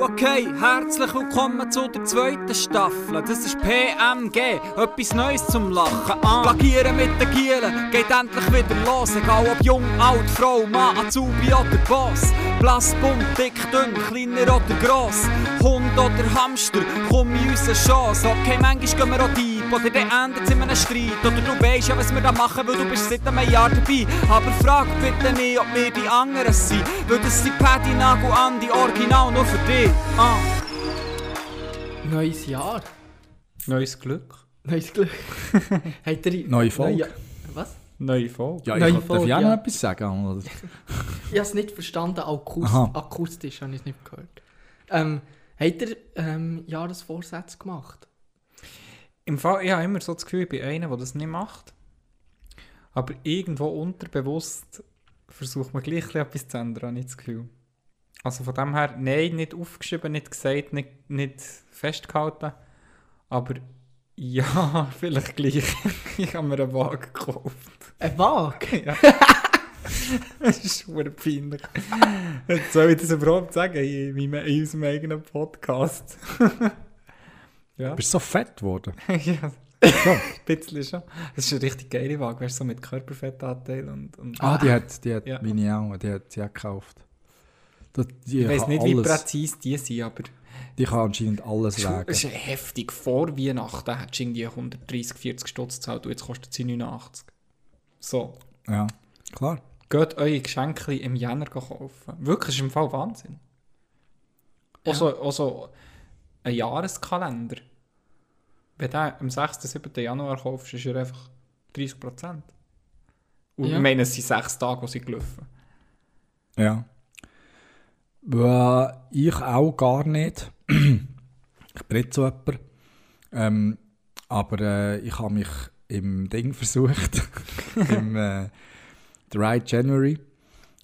Okay, herzlich willkommen zu der zweiten Staffel. Das ist PMG, etwas Neues zum Lachen. Ah. Plagieren mit den Gielen geht endlich wieder los. Egal ob jung, alt, Frau, Mann, Azubi oder Boss. Blass, bunt, dick, dünn, kleiner oder gross. Hund oder Hamster, komm in unsere Chance. Okay, manchmal gehen wir auch deep oder dann endet es in einem Streit. Oder du weißt ja, was wir da machen, weil du bist seit einem Jahr dabei. Aber frag bitte nicht, ob wir die anderen sind. Weil das sind Paddy, Nagel, Andi, Original nur für dich. Ah. Neues Jahr. Neues Glück. Neues Glück. Habt ihr... Neue Folge. Neue- Was? Neue Folge. Ja, Neue ich darf Folge, ich auch ja. noch etwas sagen? Oder? Ich habe es nicht verstanden, Akust Aha. akustisch habe ich es nicht gehört. Ähm, habt ihr ähm, Jahresvorsätze gemacht? Im Fall, ich habe immer so das Gefühl, ich bin einer, der das nicht macht. Aber irgendwo unterbewusst versucht man gleich etwas zu ändern, habe ich das Gefühl. Also von dem her, nein, nicht aufgeschrieben, nicht gesagt, nicht, nicht festgehalten. Aber ja, vielleicht gleich. ich habe mir einen Wagen gekauft. Ein Wagen? Ja. das ist schon peinlich. Jetzt soll ich das überhaupt sagen in, meinem, in unserem eigenen Podcast? ja. Du bist so fett geworden. ja. ein bisschen schon. Das ist eine richtig geile Waage, weißt du, so mit Körperfettanteil und... und Ah, die hat, die hat Ja. meine auch, die hat sie auch gekauft. Das, ich weiß nicht, wie alles, präzise die sind, aber die kann anscheinend alles es wägen. ist heftig. Vor Weihnachten hättest du irgendwie 130, 40 Stutz gezahlt und jetzt kostet sie 89. So. Ja, klar. Geht eure Geschenke im Jänner kaufen. Wirklich, das ist im Fall Wahnsinn. Ja. Auch, ein Jahreskalender. Wenn du am 6. 7. Januar kaufst, ist er einfach 30%. Und Ja. ich meine, es sind sechs Tage, die sie gelaufen. Ja. Ja, ich auch gar nicht. ich bin nicht so jemand. Ähm, aber äh, ich habe mich im Ding versucht. Im äh, Dry January.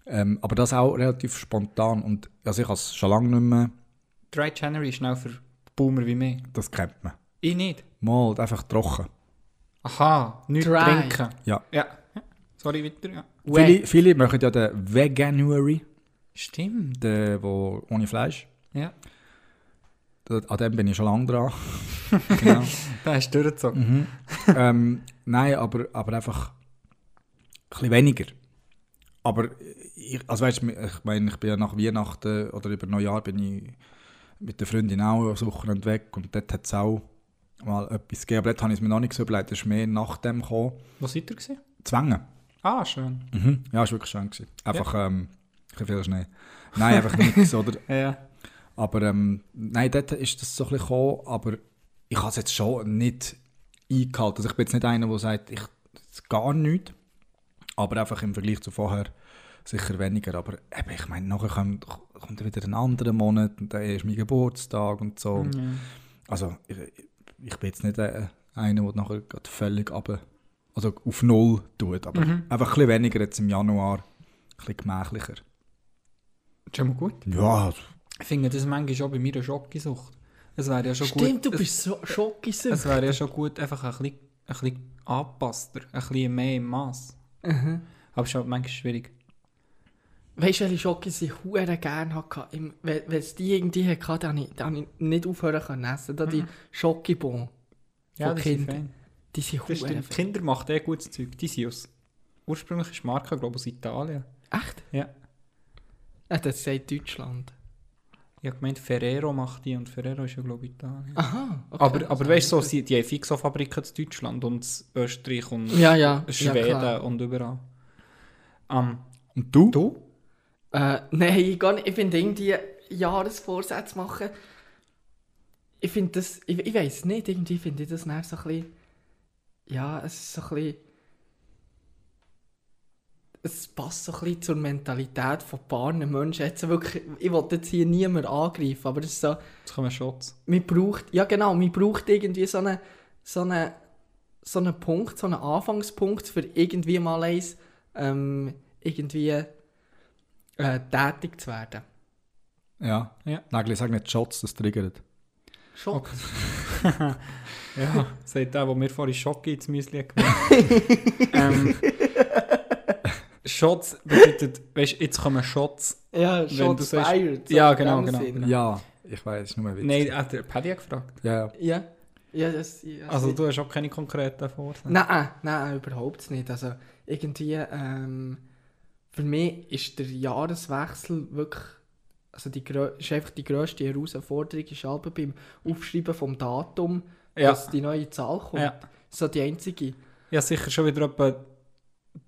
Ähm, aber das auch relativ spontan. Und also ich habe es schon lange nicht mehr. 3 January ist schnell für Boomer wie mich. Das kennt man. Ich nicht. Mal einfach trocken. Aha, nichts Dry. trinken. Ja. Ja. Sorry, weiter. Ja. Viele, viele machen ja den Veganuary, Stimmt. den, wo ohne Fleisch. Ja. An dem bin ich schon lange dran. genau. Da hast du durchgezogen. Mhm. ähm, nein, aber, aber einfach ein bisschen weniger. Aber ich, also weißt, du, ich meine, ich bin ja nach Weihnachten oder über Neujahr bin ich mit der Freundin auch eine Woche weg und dort hat es auch mal etwas gegeben. Aber dort habe ich es mir noch nicht so überlegt, das ist mehr nach dem gekommen. Wo seid ihr gewesen? Zwängen. Ah, schön. Mhm. Ja, ist wirklich schön gewesen. Einfach ähm, ein viel Schnee. Nein, einfach nichts, oder? Ja. Aber ähm, nein, dort ist das so ein bisschen gekommen, aber ich habe es jetzt schon nicht eingehalten. Also ich bin jetzt nicht einer, der sagt, ich das gar nichts. Aber einfach im Vergleich zu vorher sicher weniger. Aber eben, ich meine, nachher kommt, kommt wieder ein anderer Monat und dann ist mein Geburtstag und so. Mhm. Also ich, ich bin jetzt nicht äh, einer, der nachher grad völlig runter, also auf Null tut. Aber Mhm. einfach ein bisschen weniger jetzt im Januar, ein bisschen gemächlicher. Ist schon mal gut. Ja, Ich finde das manchmal auch bei mir eine Schockisucht. Es wäre ja schon Stimmt, gut. du bist so Es, schockisüchtig. es wäre ja schon gut, einfach ein bisschen, ein bisschen angepasster, ein bisschen mehr im Maß. Mhm. Aber es ist halt manchmal schwierig. Weißt du, welche Schocke ich hure gerne hatte? Im- Wenn wenn es die irgendwie hatte, dann habe ich, dann ich nicht aufhören können essen. Da die Schokibon. Ja, Von das ist Kindern. fein. Die sind Das hure stimmt. fein. Kinder machen eh gutes Zeug. Die sind aus... Ursprünglich ist die Marke, glaube ich, aus Italien. Echt? Ja. Ja, das sagt Deutschland. Ich habe gemeint, Ferrero macht die und Ferrero ist ja, glaube ich, Italien. Aha. okay. aber aber weißt du, so, sie- die haben Fixo-Fabriken in Deutschland und in Österreich und Ja, ja. ja Schweden klar. und überall. Ähm, und du? du? Äh, nein, gar nicht. Ich finde irgendwie Jahresvorsätze machen. Ich finde das, ich, ich weiß nicht, irgendwie finde ich das dann so ein bisschen, ja, es ist so ein bisschen, es passt so ein bisschen zur Mentalität von paar Menschen. Jetzt wirklich, ich will jetzt hier niemand angreifen, aber es ist so, Jetzt kommen Shots. man braucht, ja genau, man braucht irgendwie so einen, so einen, so einen Punkt, so einen Anfangspunkt für irgendwie mal eins, ähm, irgendwie äh, tätig zu werden. Ja. Ja. Nagel, sag nicht Shots, das triggert. Schock. Ja, sagt der, der mir vorhin Schocke ins Müsli gemacht. ähm, Shots bedeutet, weißt du, jetzt kommen Shots. Ja, Shots fired. so Ja, genau, genau. Sinne. Ja, ich weiß, nur ein Witz. Nein, hat der Paddy gefragt. Ja, ja. Ja. Das... Ja, Also du hast auch keine konkreten Vorsätze. Nein, nein, überhaupt nicht. Also irgendwie, ähm, für mich ist der Jahreswechsel wirklich, also die, ist einfach die grösste Herausforderung ist aber beim Aufschreiben vom Datum, Ja. dass die neue Zahl kommt. Ja. So die einzige. Ja, sicher schon wieder etwa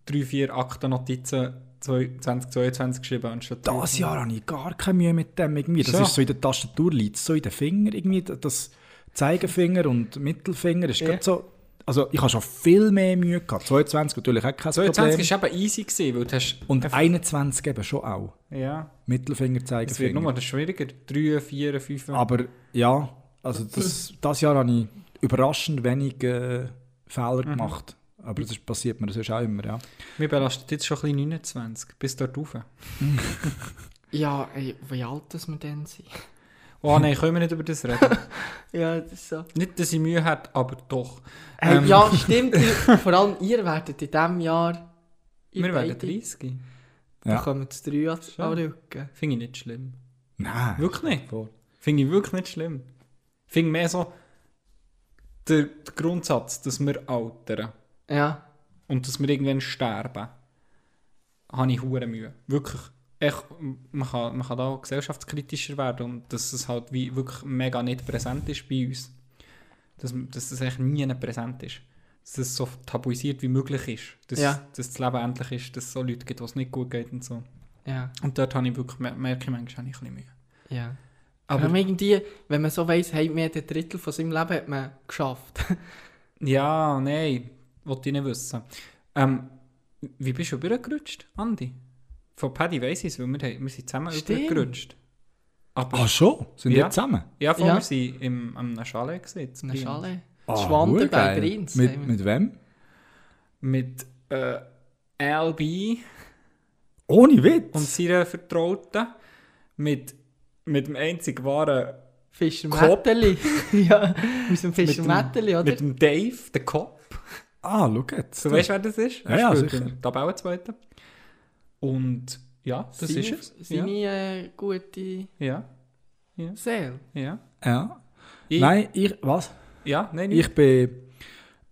3, 4 Akten Notizen 2022 geschrieben anstatt Das Jahr habe ich gar keine Mühe mit dem irgendwie. Das So. ist so in der Tastatur, liegt so in den Finger irgendwie. Das Zeigefinger und Mittelfinger ist Ja. gerade so... Also ich habe schon viel mehr Mühe gehabt. 22 natürlich auch kein 22 Problem. war eben easy, gewesen, weil du hast... Und 21 eben schon auch. Ja, Mittelfinger, es wird Zeigefinger. nur das schwieriger. 3, 4, 5... Aber ja, also das, das Jahr habe ich überraschend wenig äh, Fehler Mhm. gemacht. Aber das ist- passiert mir sonst auch immer, ja. Mir belastet jetzt schon ein bisschen 29, bis dort rauf. Ja, ey, wie alt das wir denn sind. Oh nein, können wir nicht über das reden. ja, das ist so. nicht, dass ich Mühe hätte, aber doch. Hey, Ähm. Ja, stimmt. Vor allem ihr werdet in diesem Jahr... Wir werden beide, 30. Da Ja. kommen jetzt drei an Rücken. Finde ich nicht schlimm. Nein. Wirklich nicht. Finde ich wirklich nicht schlimm. Finde mehr so der, der Grundsatz, dass wir altern Ja. und dass wir irgendwann sterben, habe ich hure Mühe. Wirklich. Echt, man, kann, man kann da auch gesellschaftskritischer werden und dass es halt wie wirklich mega nicht präsent ist bei uns. Dass, dass das eigentlich nie präsent ist. Dass es so tabuisiert wie möglich ist. Dass, Ja. dass das Leben endlich ist, dass es so Leute gibt, wo es nicht gut geht und so. Ja. Und dort habe ich wirklich, merke ich manchmal habe ich ein bisschen Mühe. Ja. Aber Aber irgendwie, wenn man so weiss, hey, mehr ein Drittel von seinem Leben hat man geschafft. Ja, nein, wollte ich nicht wissen. Ähm, wie bist du übergerutscht, Andi? Von Paddy weiss ich es, weil wir, haben- wir sind zusammen Stimmt. übergerutscht. Aber, Ah, schon? Sind Ja. die zusammen? ja, vor Ja. wir sind im, am Chalet gewesen, Brienz. Schale. Ah, Schwander bei. Brienz. Mit, mit wem? Mit äh, LB Ohne Witz? und seiner Vertrauten. Mit, mit dem einzig wahren, Fischer Kopf. Metteli. ja, aus dem Fischer Metteli, oder? mit dem Dave, der Kopf. ah, schau jetzt. Du weißt, wer das ist? Ja, ja, Er sicher. in der Tabellenzweite. Und ja, das Seine- ist es. Ja. Seine äh, gute ja, Seele. ja. Ja. Ich, Nein, ich... Was? Ja, nein, Ich bin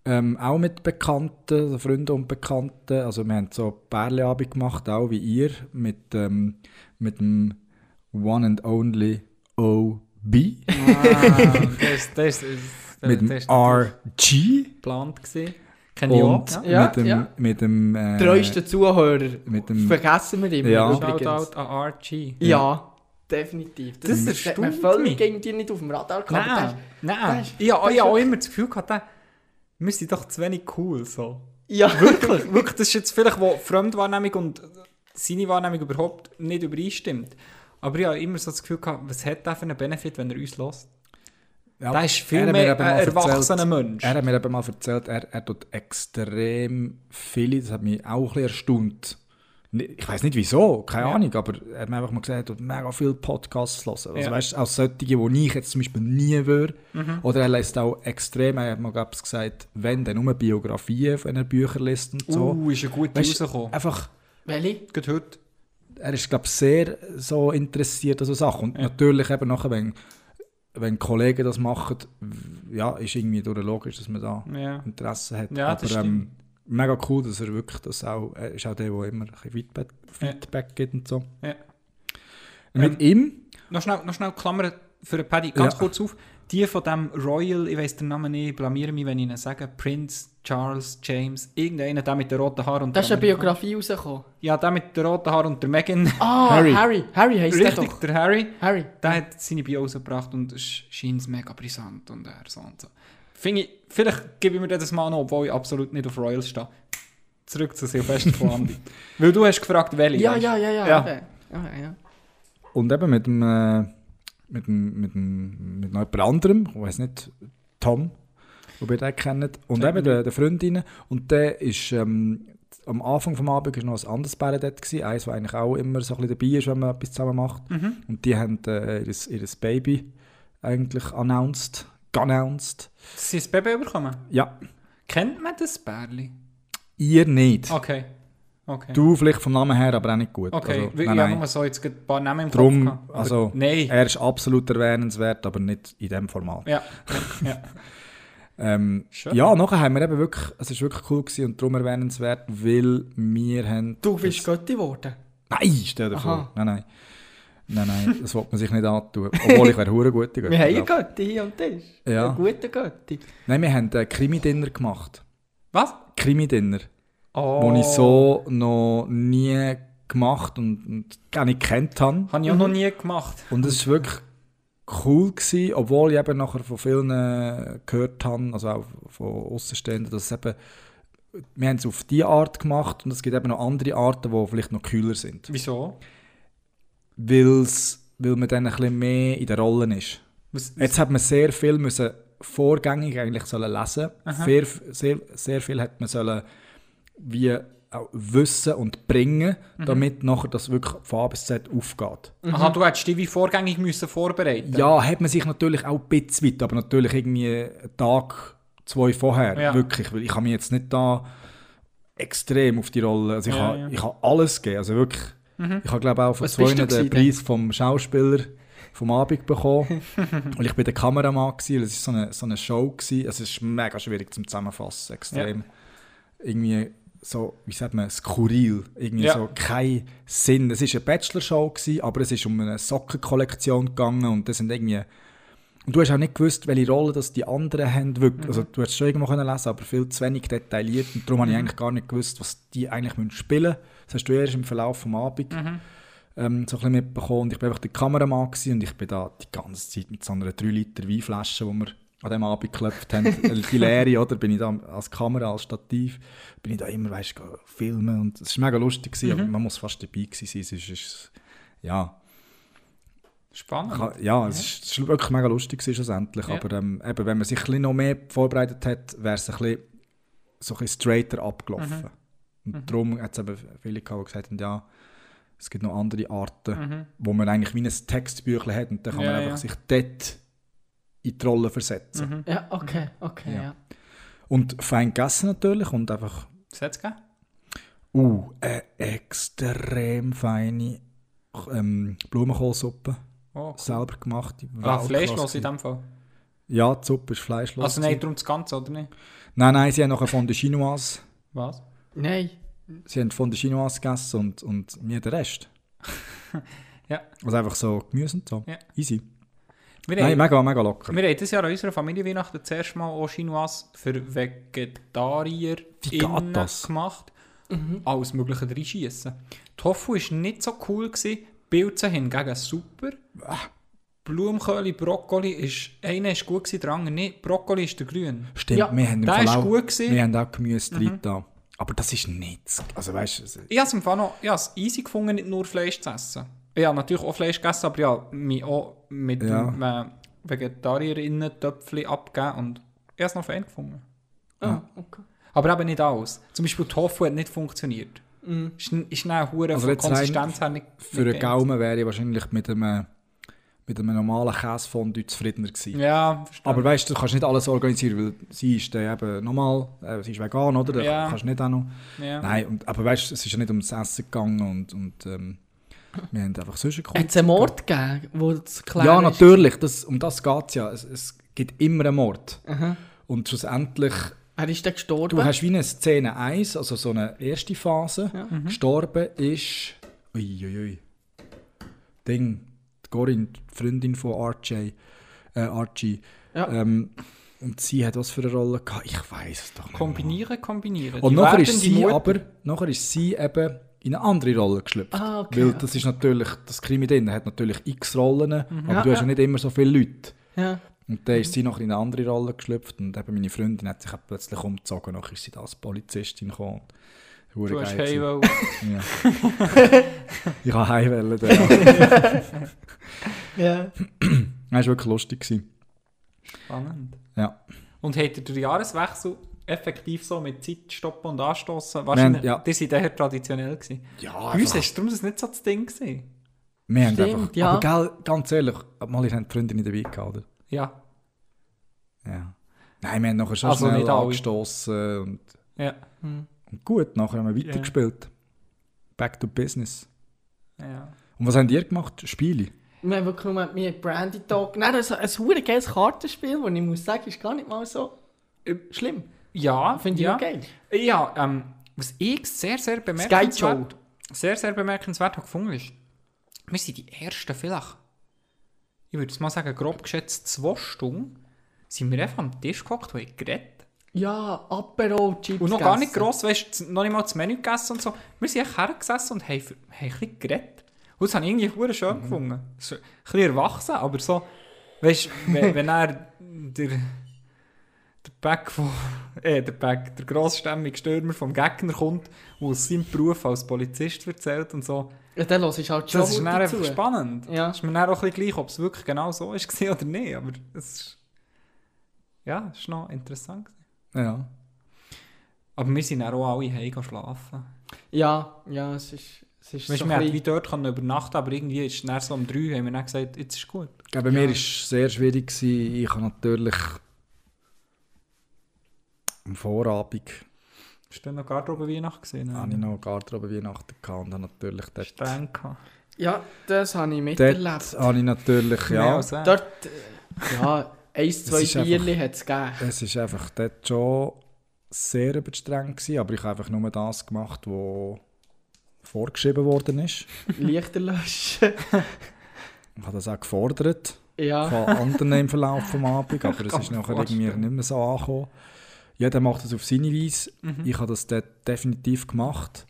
ähm, auch mit Bekannten, also Freunden und Bekannten, also wir haben so Bärleabend gemacht, auch wie ihr, mit, ähm, mit dem One and Only OB, Ah, das, das, das, mit dem das ist natürlich RG geplant gewesen. Kenne ich auch. und Ja. Ja, mit dem, ja. mit dem äh, Treueste Zuhörer. mit dem Vergessen wir immer Ja. übrigens. Shoutout an RG. Ja, definitiv. Das hat man erstaunt völlig mich. irgendwie nicht auf dem Radar gehabt. Nein, nein. das ist- Ich habe das ist auch immer das Gefühl gehabt, der- wir sind doch zu wenig cool. So. Ja, Wirklich, wirklich. Das ist jetzt vielleicht, wo Fremdwahrnehmung und seine Wahrnehmung überhaupt nicht übereinstimmt. Aber ich habe immer so das Gefühl gehabt, was hat der für einen Benefit, wenn er uns lässt? Ja, Der ist er viel mehr ein erwachsener Mensch. Er hat mir eben mal erzählt, er, er tut extrem viele, das hat mich auch ein bisschen erstaunt. Ich weiß nicht wieso, keine Ja. Ahnung, aber er hat mir einfach mal gesagt, er tut mega viele Podcasts hören. Also Ja. weißt du, als solche, die ich jetzt zum Beispiel nie würde. Mhm. Oder er liest auch extrem, er hat mal ich, gesagt, wenn, dann nur Biografien, wenn er Bücher liest und so. Uh, ist er gut rausgekommen. Einfach, welche? Gerade heute. er ist glaube sehr so interessiert an so Sachen. Und Ja. natürlich eben nachher, wenn, wenn Kollegen das machen, ja, ist irgendwie durch logisch, dass man da Ja. Interesse hat. Ja, Aber ähm, mega cool, dass er wirklich das auch, er ist auch der, der immer ein bisschen Feedback, Ja. Feedback gibt und so. Ja. Mit ihm, Noch schnell, noch schnell Klammern für den Paddy, ganz kurz auf. Die von dem Royal, ich weiß den Namen nicht, ich blamiere mich, wenn ich ihn sage, Prince, Charles, James, irgendeiner, der mit den roten Haaren und Da ist der eine Biografie rausgekommen. Ja, der mit den roten Haaren und der Meghan. Ah, Harry. Harry. Harry, heisst der Richtig, doch. der Harry. Harry. Der hat seine Bio rausgebracht und es scheint mega brisant und er so und so. Finde ich, vielleicht gebe ich mir das mal noch, obwohl ich absolut nicht auf Royals stehe. Zurück zu Silvester von Andi. Weil du hast gefragt, welche. Ja, ja, ja, ja. Ja. eben. Ja, ja. und eben mit dem, äh, mit dem, mit dem, mit jemand anderem, ich weiß nicht, Tom, ob ihr den kennt, und eben der, der Freundinnen, und der ist, ähm, am Anfang vom Abend ist noch ein anderes Bärle dort gewesen, eins, das eigentlich auch immer so ein bisschen dabei ist, wenn man etwas zusammen macht. Mhm. Und die haben äh, ihr, ihr Baby eigentlich announced, announced. Sie das Baby bekommen. Ja, Kennt man das Bärli? ihr nicht. Okay. Okay. Du vielleicht vom Namen her, aber auch nicht gut. okay, Also, nein, ich habe nein. nur so jetzt ein paar Namen im Drum, Kopf gehabt. Also, Nein. Er ist absolut erwähnenswert, aber nicht in diesem Format. Ja, ja, ja. Ähm, Schön. ja, nachher haben wir eben wirklich, es ist wirklich cool gewesen und darum erwähnenswert, weil wir haben... Du bist Götti geworden. Nein, stell dir Aha. vor. Nein, nein. Nein, nein, das wollte man sich nicht antun. Obwohl ich wäre hure gute Götti. Wir haben einen glaub. Götti hier und Tisch. Ja. Einen guten Götti. Nein, wir haben ein Krimi-Dinner gemacht. Was? Krimi-Dinner. Oh. wo ich so noch nie gemacht und, und gar nicht gekannt habe. Habe ich auch noch nie gemacht. Und es war wirklich cool, gewesen, obwohl ich eben nachher von vielen äh, gehört habe, also auch von Außenstehenden, dass es eben, wir haben es auf diese Art gemacht und es gibt eben noch andere Arten, die vielleicht noch kühler sind. Wieso? Weil's, weil man dann ein bisschen mehr in der Rolle ist. Was, Jetzt hat man sehr viel müssen vorgängig eigentlich sollen lesen. Aha. Sehr, sehr, sehr viel hat man sollen wie auch wissen und bringen, Mhm. damit nachher das wirklich von A bis Z aufgeht. Aha, du hättest dich wie vorgängig müssen vorbereiten Ja, hat man sich natürlich auch ein bisschen weit, aber natürlich irgendwie einen Tag, zwei vorher, Ja. wirklich, weil ich habe mich jetzt nicht da extrem auf die Rolle, also ich, Ja, habe, ja. ich habe alles gegeben, also wirklich, Mhm. ich habe glaube auch von Was zwei den gewesen Preis vom Schauspieler vom Abend bekommen und ich bin der Kameramann gewesen, es war so eine, so eine Show gewesen. es ist mega schwierig zum Zusammenfassen, extrem, irgendwie so, wie sagt man, skurril, irgendwie Ja. so kein Sinn. Es war eine Bachelor-Show, aber es ist um eine Sockenkollektion gegangen und das sind irgendwie und du hast auch nicht gewusst, welche Rolle das die anderen haben. Wirklich. Also, du hast schon irgendwo können lesen, aber viel zu wenig detailliert. Und darum habe ich eigentlich gar nicht gewusst, was die eigentlich spielen müssen. Das hast du erst im Verlauf des Abends ähm, so ein bisschen mitbekommen. Und ich war einfach der Kameramann und ich bin da die ganze Zeit mit so einer 3 Liter Weinflasche, die wir an dem Abend geklopft haben, die leere, oder? Bin ich da als Kamera, als Stativ, bin ich da immer, weißt du, filmen. Und es war mega lustig, gewesen, aber man muss fast dabei gewesen sein. Es ist, ist, ja, Spannend. Ka- Ja, es ist, es ist wirklich mega lustig gewesen, schlussendlich. Ja. Aber ähm, eben, wenn man sich ein noch mehr vorbereitet hat, wäre es ein bisschen, so ein bisschen straighter abgelaufen. Und darum hat es eben viele gehabt, die gesagt haben, ja, es gibt noch andere Arten, Mhm. wo man eigentlich wie ein Textbüchlein hat und dann kann Ja, man einfach ja. sich dort in die Rolle versetzen. Mhm. Ja, okay, okay, Ja. ja. Und fein gegessen natürlich und einfach, Was gegeben? uh, eine extrem feine ähm, Blumenkohlsuppe, Oh, cool. selber gemacht. Ah, fleischlos in dem Fall. Ja, die Suppe ist fleischlos. Also nein, darum das Ganze, oder nicht? Nein, nein, sie haben noch eine Fondue Chinoise. Was? Nein. Sie haben Fondue Chinoise gegessen und, und mir den Rest. Ja. Also einfach so Gemüse und so. Ja. Easy. Wir, Nein, haben, mega, mega locker. wir haben dieses Jahr an unserer Familie Weihnachten das erste Mal auch Chinoise für Vegetarier gemacht. Alles Mögliche reinschießen. Tofu war nicht so cool, gewesen, Pilze hingegen super. Blumenkohl, Brokkoli ist, einer ist gut gewesen, der andere nicht. Brokkoli ist der grün. Stimmt, Ja, wir haben im der Fall ist auch, gut gewesen. wir haben auch Gemüse drin da. Aber das ist nichts. Also weißt du, Ich habe es im Fall noch ich easy gefunden, nicht nur Fleisch zu essen. Ich habe natürlich auch Fleisch gegessen, aber ja, mich auch mit Ja. dem äh, Vegetarierinnen-Töpfchen abgegeben und ich habe es noch fein gefunden. Ah, okay. Aber eben nicht alles. Zum Beispiel Tofu hat nicht funktioniert. Mhm. Ist, ist eine hure Also von Konsistenz her nicht für einen nicht Gaumen wäre ich wahrscheinlich mit einem, mit einem normalen Käsefondue zufriedener gewesen. Ja, verstehe. Aber weißt du, du kannst nicht alles organisieren, weil sie ist dann eben normal, äh, sie ist vegan, oder? Da Ja. kannst du nicht auch noch. ja. Nein, und, aber weißt du, es ist ja nicht ums Essen gegangen und, und ähm, wir haben einfach sonst Hat es einen Mord gegeben, wo das klar Ja, natürlich, das, um das geht es ja. Es, es gibt immer einen Mord. Aha. Und schlussendlich, Er ist dann gestorben. du hast wie eine Szene 1, also so eine erste Phase. Ja. Gestorben ist. Uiuiui. Ui, ui. Ding. Die Corinne, die Freundin von RJ, äh, Archie. Ja. Ähm, und sie hat was für eine Rolle gehabt? Ich weiß es doch nicht. mehr. Kombinieren, kombinieren. Und Die nachher ist, sie Mutter- aber, nachher ist sie eben in eine andere Rolle geschlüpft. Ah, okay. Weil das ist natürlich, das Krimi drin hat natürlich x Rollen, aber Mhm. Ja, du hast ja nicht immer so viele Leute. Ja. Und dann ist sie noch in eine andere Rolle geschlüpft und eben meine Freundin hat sich auch plötzlich umgezogen. Nachher ist sie da als Polizistin gekommen. Hure Du hast well. ja. Ich habe heimwählen. Ja. Ja. Das war wirklich lustig. Gewesen. Spannend. Ja. Und hat er den Jahreswechsel effektiv so mit Zeit stoppen und anstoßen? Wahrscheinlich, ja. die sind daher traditionell gewesen. Ja, Bei uns ist darum das nicht so das Ding gewesen. Wir haben Stimmt, einfach, ja. Aber gell, ganz ehrlich, mal ihr habt die Freundin dabei gehabt, oder? Ja, Ja. Nein, wir haben nachher schon Also schnell nicht angestoßen und, ja. und gut, nachher haben wir weitergespielt. back to business. Ja. Und was habt ihr gemacht? Spiele? Wir haben wirklich nur mit Brandy Talk. Nein, das ist ein hure geiles Kartenspiel, das ich muss sagen, ist gar nicht mal so äh, schlimm. Ja, Finde ich ja. auch geil. Ja, ähm, was ich sehr, sehr bemerkenswert, sehr, sehr bemerkenswert habe gefunden ist, wir sind die ersten vielleicht, ich würde es mal sagen, grob geschätzt zwei Stunden, sind wir einfach am Tisch gehockt und haben geredet. Ja, Apero, Chips Und noch gar nicht gross, weißt du, noch nicht mal das Menü gegessen und so. Wir sind echt hergesessen und haben, haben ein bisschen geredet. Und das habe ich irgendwie schön gefunden. So, ein bisschen erwachsen, aber so, weißt du, wenn, wenn er der, der Back von, äh, der Back, der grossstämmige Stürmer vom Gegner kommt, der aus seinem Beruf als Polizist erzählt und so, Ja, dann hörst du halt schon das ist dann dazu. einfach spannend. Ja. ist mir dann auch ein bisschen gleich, ob es wirklich genau so ist oder nicht, aber es ist, ja, es ist noch interessant. Ja. Aber wir sind dann auch alle heim schlafen. Ja, ja, es ist, es ist Weißt, so wir hätten wie dort können übernachten aber irgendwie ist es so um drei, haben wir dann gesagt, jetzt ist gut. Ich glaube, bei mir war es sehr schwierig. Gewesen. Ich habe natürlich am Vorabend Hast du noch Garderobe Weihnacht gesehen? habe ich noch Garderobe Weihnachten gehabt und habe natürlich dort, streng gehabt. Ja, das habe ich dort miterlebt. habe ich natürlich, ja. Dort, ja, eins, zwei Bierli hat es gegeben. es ist einfach dort schon sehr überstreng gewesen, aber ich habe einfach nur das gemacht, was vorgeschrieben worden ist. Lichter löschen. Ich habe das auch gefordert ja. von anderen im Verlauf des Abends, aber es ist mir nachher irgendwie nicht mehr so angekommen. Jeder macht es auf seine Weise. Mhm. Ich habe das dort definitiv gemacht.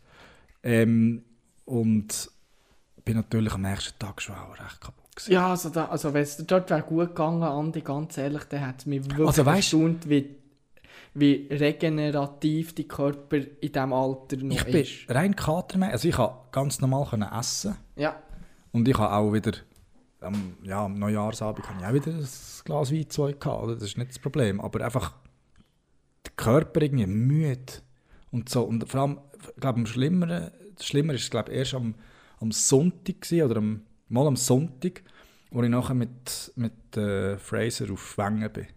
Ähm, und bin natürlich am nächsten Tag schon auch recht kaputt gewesen. Ja, also, da, also wenn es dort wäre gut gegangen, Andi, ganz ehrlich, dann hat es mich wirklich Also, weißt- erstaunt, wie, wie regenerativ die Körper in diesem Alter noch Ich bin ist. rein katermäßig. Also ich konnte ganz normal können essen. Ja, Und ich habe auch wieder, am, ja, am Neujahrsabend habe ich auch wieder ein Glas Wein gehabt. oder? Das ist nicht das Problem. Aber einfach der Körper irgendwie müde. Und so. Und vor allem, ich glaube, am Schlimmeren, das Schlimmere ist, glaube ich, erst am, am Sonntag gewesen, oder am, mal am Sonntag, wo ich nachher mit, mit äh, Fraser auf Wengen bin.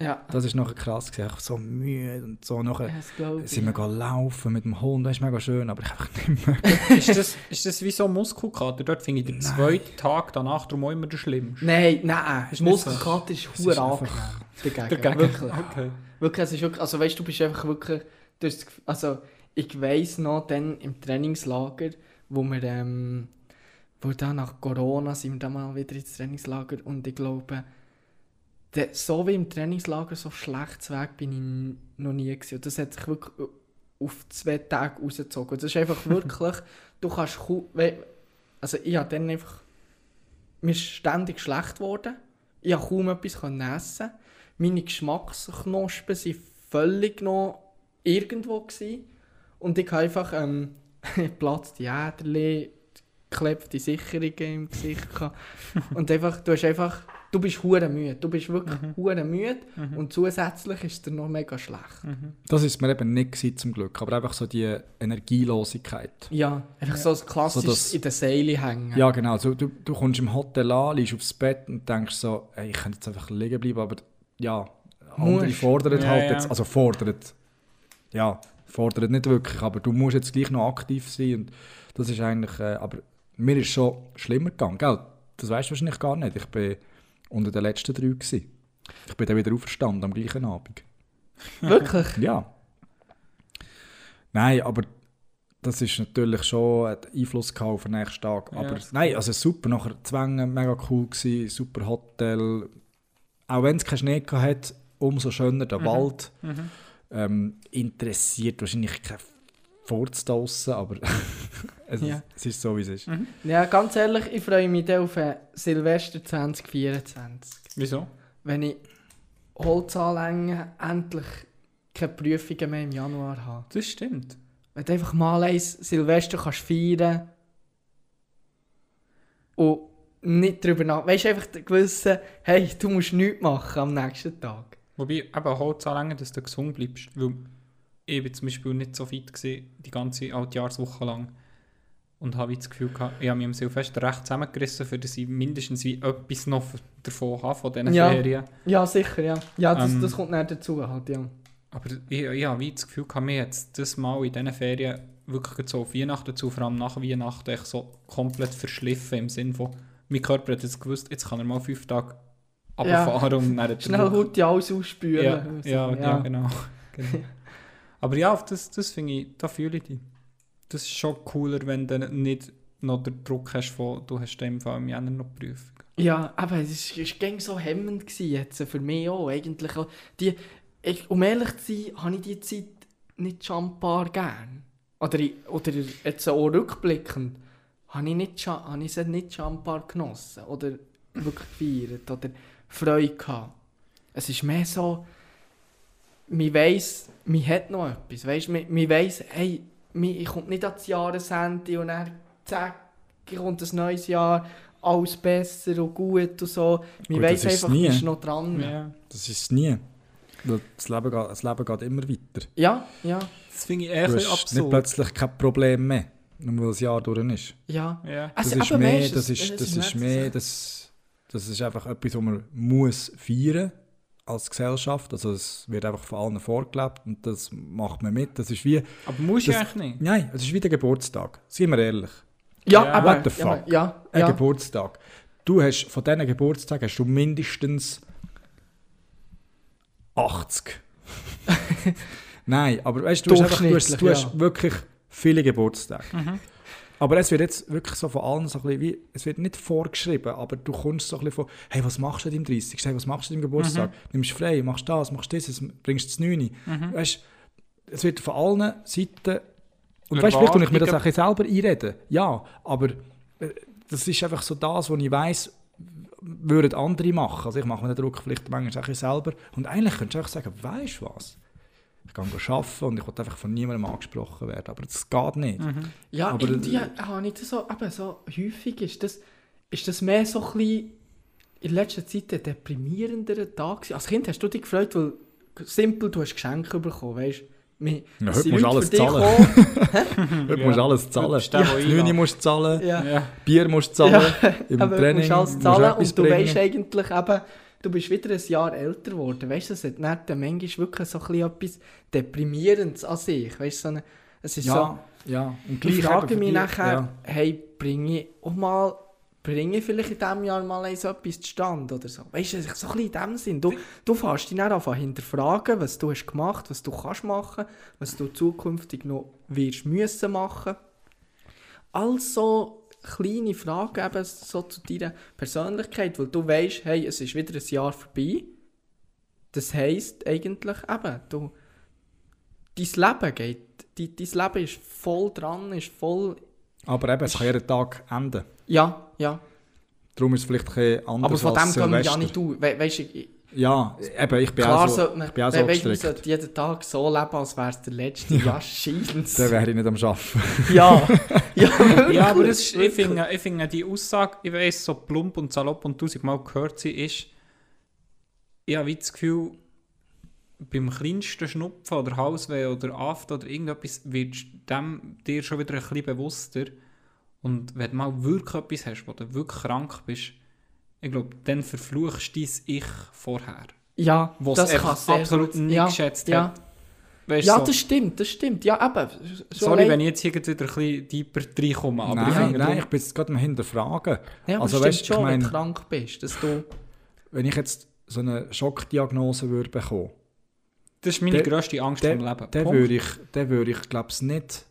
ja. Das ist nachher krass gewesen. Einfach so müde und so. Nachher ich. sind wir laufen mit dem Hund. Das ist mega schön, aber ich einfach nicht mehr. ist, das, ist das wie so ein Muskelkater? Dort finde ich den zweiten Tag danach darum auch immer der schlimmste. Nein, nein, Ist so. Muskelkater ist ist angenehm. Dagegen. Dagegen. Wirklich. Okay. Wirklich, es ist wirklich, also weißt du, bist einfach wirklich, du hast also ich weiss noch, dann im Trainingslager, wo wir, ähm, wo dann nach Corona sind wir dann mal wieder ins Trainingslager und ich glaube, so wie im Trainingslager, so schlecht Weg bin ich noch nie gewesen. Und das hat sich wirklich auf zwei Tage rausgezogen. Das ist einfach wirklich, du kannst kaum, also ich habe dann einfach, mir ist ständig schlecht geworden, ich konnte kaum etwas essen meine Geschmacksknospen waren völlig noch irgendwo. Gewesen. Und ich habe einfach ähm, Platz die Äderli, geklebte Sicherungen im Gesicht. gehabt. und einfach, du hast einfach, du bist hure müde. Du bist wirklich hure müde und zusätzlich ist es dir noch mega schlecht. Das ist mir eben nicht gewesen, zum Glück, aber einfach so die Energielosigkeit. Ja, einfach so ein klassisches So das- in den Seilen hängen. Ja, genau. So, du, du kommst im Hotel an, liegst aufs Bett und denkst so, ey, ich könnte jetzt einfach liegen bleiben, aber ja, andere Musst. fordern Ja, halt ja. jetzt, also fordern, ja, fordern nicht wirklich, aber du musst jetzt gleich noch aktiv sein und das ist eigentlich, äh, aber mir ist schon schlimmer gegangen, gell? Das weißt du wahrscheinlich gar nicht. Ich bin unter den letzten drei gewesen. Ich bin dann wieder auferstanden am gleichen Abend. Wirklich? Ja. Nein, aber das ist natürlich schon hat Einfluss auf den nächsten Tag. Ja, Aber das nein, also super, nachher Zwänge, mega cool gewesen, super Hotel. Auch wenn es keinen Schnee gehabt hat, umso schöner der Wald. Mhm. Ähm, interessiert wahrscheinlich kein Furz draussen, aber es, Ja. es ist so, wie es ist. Mhm. Ja, ganz ehrlich, ich freue mich auf äh, Silvester 2024. Wieso? wenn ich Holzanlängen endlich keine Prüfungen mehr im Januar habe. Das stimmt. Wenn du einfach mal eins Silvester kannst feiern und nicht darüber nach... Weißt du, einfach gewisse, hey, du musst nichts machen am nächsten Tag. Wobei, eben Holz anlängen, dass du gesund bleibst. Weil ich bin zum Beispiel nicht so fit gewesen, die ganze Altjahrswoche lang. Und habe das Gefühl gehabt, ich habe mich am Silvester recht zusammengerissen, für dass ich mindestens wie etwas noch davon habe, von diesen Ja. Ferien. Ja, sicher, ja. Ja, das, Ähm. das kommt nicht dazu halt, ja. Aber ich, ich habe wie das Gefühl gehabt, mir jetzt das Mal in diesen Ferien wirklich so auf Weihnachten zu, vor allem nach Weihnachten, echt so komplett verschliffen im Sinn von, mein Körper hat jetzt gewusst, jetzt kann er mal fünf Tage runterfahren und dann Schnell Druck. gut alles ausspülen. Ja, ja, ja, genau. genau. Aber ja, das, das finde ich, da fühle ich dich. Das ist schon cooler, wenn du nicht noch den Druck hast von, du hast dem Fall im Jänner noch die Prüfung. Ja, aber es war so hemmend gewesen jetzt, für mich auch. Eigentlich. Die, ich, um ehrlich zu sein, habe ich die Zeit nicht schon ein paar gern. Oder, oder jetzt auch rückblickend, habe ich, nicht, schon- habe ich sie nicht schon ein paar genossen. Oder wirklich gefeiert. Oder Freude gehabt. Es ist mehr so, man weiss, man hat noch etwas. Weißt, man, man weiss, hey, man, ich komme nicht ans Jahresende und dann zack, kommt ein neues Jahr, alles besser und gut und so. Man Gut, weiss einfach, nie. man ist noch dran. Ja, Ja. Das ist es nie. Das Leben, geht, das Leben geht immer weiter. ja, Das finde ich Du hast bisschen nicht absurd. plötzlich kein Problem mehr, nur weil das Jahr durch ist. ja. Ja. Das Also, ist aber mehr, das ist, das ist nicht mehr, so- das, das ist einfach etwas, was man muss feiern als Gesellschaft. Also es wird einfach von allen vorgelebt und das macht man mit. Das ist wie, Aber muss ich Das- eigentlich nicht. nein, es ist wie der Geburtstag. Seien wir ehrlich. Ja, Ja. aber, What the ja, fuck? ja, Ein ja. Geburtstag. Du hast von diesen Geburtstagen hast du mindestens 80. Nein, aber weißt, du, du, hast einfach, du, hast, du hast wirklich viele Geburtstage. Mhm. Aber es wird jetzt wirklich so von allen so ein bisschen wie, es wird nicht vorgeschrieben, aber du kommst so ein bisschen von, hey, was machst du an deinem 30? Hey, was machst du an deinem Geburtstag? Nimmst frei, machst das, machst dieses, bringst das 9. Weißt, es wird von allen Seiten, und weißt, vielleicht tue ich mir das auch selber einreden, ja, aber äh, das ist einfach so das, was ich weiss, würden andere machen. Also ich mache mir den Druck vielleicht manchmal auch selber. Und eigentlich könntest du einfach sagen, weißt du was? Ich gehe arbeiten und ich will einfach von niemandem angesprochen werden. Aber das geht nicht. Ja, Aber- irgendwie habe ich das so, eben so häufig ist das, ist das mehr so ein bisschen in letzter Zeit ein deprimierenderer Tag gewesen. Als Kind hast du dich gefreut, weil simpel, du hast Geschenke bekommen, weißt du. Wir- Ja, heute musst du alles zahlen. Heute Ja. musst du alles zahlen. Neune musst du zahlen, Ja. Ja. Bier musst du zahlen, im Aber Training du musst alles musst zahlen etwas und du bringen. weißt eigentlich eben, du bist wieder ein Jahr älter geworden. Weißt du, es hat dann manchmal wirklich so ein bisschen etwas Deprimierendes an sich. Weißt du, so eine, es ist so, Ja, ja. Und ich frage mich nachher, ja. hey, bringe ich auch mal, bringe ich vielleicht in diesem Jahr mal eins etwas zustande oder so. Weißt du, so ein bisschen in dem Sinn. Du, du fährst dich dann an hinterfragen, was du hast gemacht, was du kannst machen, was du zukünftig noch wirst müssen machen. Also kleine Fragen eben so zu deiner Persönlichkeit, weil du weißt, hey, es ist wieder ein Jahr vorbei. Das heisst eigentlich eben, du, dein Leben geht, dein, dein Leben ist voll dran, ist voll, Aber eben, es kann jeden Tag enden. ja, ja. Darum ist es vielleicht ein bisschen Aber anders von dem gehen wir ja nicht aus. We weißt du, ich- Ja, eben, ich bin klar auch so, sollte man, ich bin auch so we weißt, man sollte jeden Tag so leben, als wäre es der letzte. Ja, scheint's. Dann wäre ich nicht am Arbeiten. Ja, ja, Ja, aber das ist, ich, finde, ich finde die Aussage, ich weiß, so plump und salopp und tausendmal gehört sie, ist, ich habe das Gefühl, beim kleinsten Schnupfen oder Halsweh oder Aft oder irgendetwas wirst du dem dir schon wieder ein bisschen bewusster. Und wenn du mal wirklich etwas hast, wo du wirklich krank bist, ich glaube, dann verfluchst du dein Ich vorher. Ja, Was das kann sehr absolut gut- nicht ja, geschätzt ja. hat. Weißt, Ja, so, das stimmt, das stimmt. Ja, eben. so sorry, allein- wenn ich jetzt hier wieder ein bisschen deeper reinkomme, aber ich nein, finde nein, ich bin jetzt gerade am Hinterfragen. Ja, aber also, weißt, ich schon, wenn du krank bist, dass du... Wenn ich jetzt so eine Schockdiagnose würde bekommen, das ist meine der- grösste Angst vom Leben. dann würde ich, würde ich glaube ich, nicht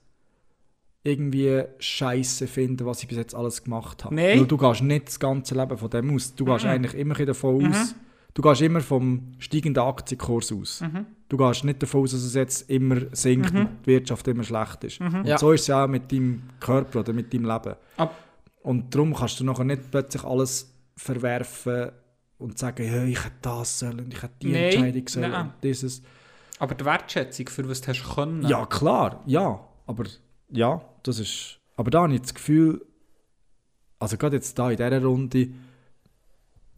irgendwie Scheiße finden, was ich bis jetzt alles gemacht habe. Nein. Weil du gehst nicht das ganze Leben von dem aus. Du gehst Mhm. eigentlich immer davon aus, du gehst immer vom steigenden Aktienkurs aus. Mhm. Du gehst nicht davon aus, dass es jetzt immer sinkt Mhm. und die Wirtschaft immer schlecht ist. Und Ja. so ist es ja auch mit deinem Körper oder mit deinem Leben. Ab- Und darum kannst du nachher nicht plötzlich alles verwerfen und sagen, hey, ich hätte das sollen, ich hätte die Nein, Entscheidung sollen, nein. und dieses. Aber die Wertschätzung für was du hast können. Ja, klar, ja. Aber ja, das ist. Aber da habe ich das Gefühl, also gerade jetzt da in dieser Runde,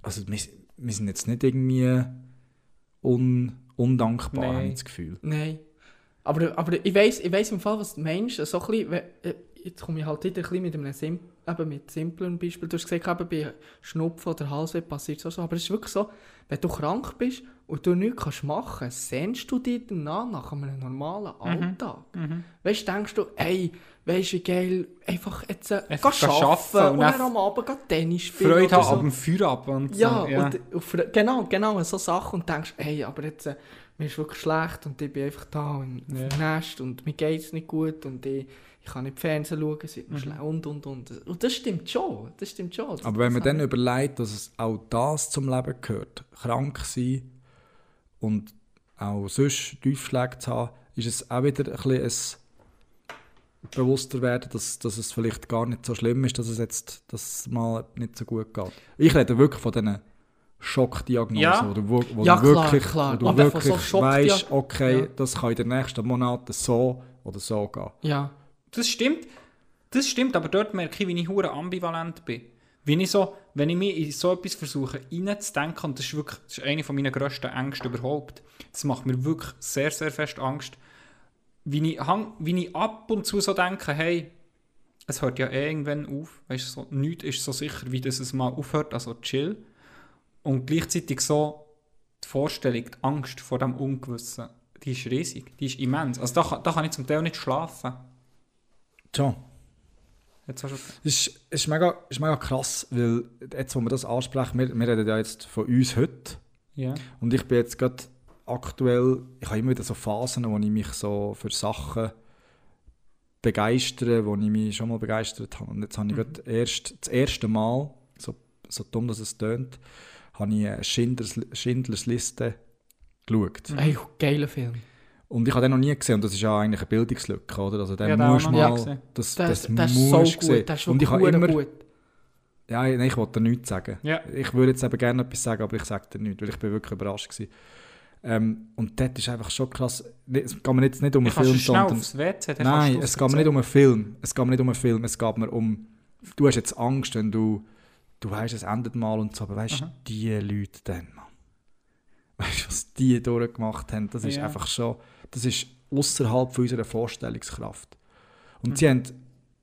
also wir, wir sind jetzt nicht irgendwie un, undankbar, Nein. habe ich das Gefühl. Nein. Aber, aber ich weiss, ich weiss im Fall, was du meinst. So ein bisschen, äh, jetzt komme ich halt wieder ein bisschen mit einem Sim eben mit simplen Beispiel. Du hast gesagt, eben bei Schnupfen oder Halsweh passiert es auch so. Aber es ist wirklich so, wenn du krank bist und du nichts kannst machen kannst, sehnst du dich danach nach einem normalen Alltag. Weißt du, denkst du, hey, weißt du, wie geil, einfach jetzt äh, gehen arbeiten und und dann am Abend gehen Tennis spielen. Freude haben so. ab dem Feierabend und Ja, so. Ja. Und, und für- genau, genau, so Sachen und denkst, hey, aber jetzt, äh, mir ist wirklich schlecht und ich bin einfach da und Ja. Nest und mir geht es nicht gut und ich, ich kann nicht Fernsehen schauen, es wird mir Mhm. und, und, und. Und das stimmt schon, das stimmt schon. Aber wenn man dann überlegt, dass es auch das zum Leben gehört, krank sein und auch sonst Tiefschläge zu haben, ist es auch wieder ein bisschen ein bewusster werden, dass, dass es vielleicht gar nicht so schlimm ist, dass es jetzt dass es mal nicht so gut geht. Ich rede wirklich von diesen Schockdiagnosen, Ja. wo du, wo, wo Ja, du klar, wirklich, klar. Wo du wirklich so weißt, okay, Ja. das kann in den nächsten Monaten so oder so gehen. Ja, Das stimmt. Das stimmt, aber dort merke ich, wie ich hure ambivalent bin. Wie ich so, wenn ich mir in so etwas versuche reinzudenken, und das ist wirklich das ist eine meiner grössten Ängste überhaupt, das macht mir wirklich sehr, sehr fest Angst, wie ich, wie ich ab und zu so denke, hey, es hört ja eh irgendwann auf, weißt du, so, nichts ist so sicher, wie das es mal aufhört, also chill. Und gleichzeitig so die Vorstellung, die Angst vor dem Ungewissen, die ist riesig, die ist immens. Also da, da kann ich zum Teil nicht schlafen. Schon. Jetzt hast du Es ist, ist, mega, ist mega krass, weil jetzt, wo wir das ansprechen, wir, wir reden ja jetzt von uns heute. Ja. Und ich bin jetzt gerade aktuell, ich habe immer wieder so Phasen, wo ich mich so für Sachen begeistere, wo ich mich schon mal begeistert habe. Und jetzt habe ich gerade erst, das erste Mal, so, so dumm, dass es tönt, habe ich Schindlers, Schindlers Liste geschaut. ey, geiler Film. Und ich habe den noch nie gesehen und das ist ja eigentlich eine Bildungslücke, oder? Also den Ja, musst mal, gesehen. das, Der, das, der ist musst so gut, sehen. der ist Und ich habe immer, gut. ja, nein, ich wollte nichts sagen. Ja. Ich würde jetzt eben gerne etwas sagen, aber ich sage dir nichts, weil ich bin wirklich überrascht gewesen. Ähm, und dort ist einfach schon krass. Es geht mir jetzt nicht um einen Ich Film, sondern... WC, Nein, es geht mir nicht um einen Film. Es geht mir nicht um einen Film. Es geht mir um... Du hast jetzt Angst, wenn du... Du weißt, es endet mal und so, aber weißt du, die Leute dann, Mann. Weißt du, was die durchgemacht haben? Das ist Ja. einfach schon... Das ist außerhalb unserer Vorstellungskraft. Und sie haben...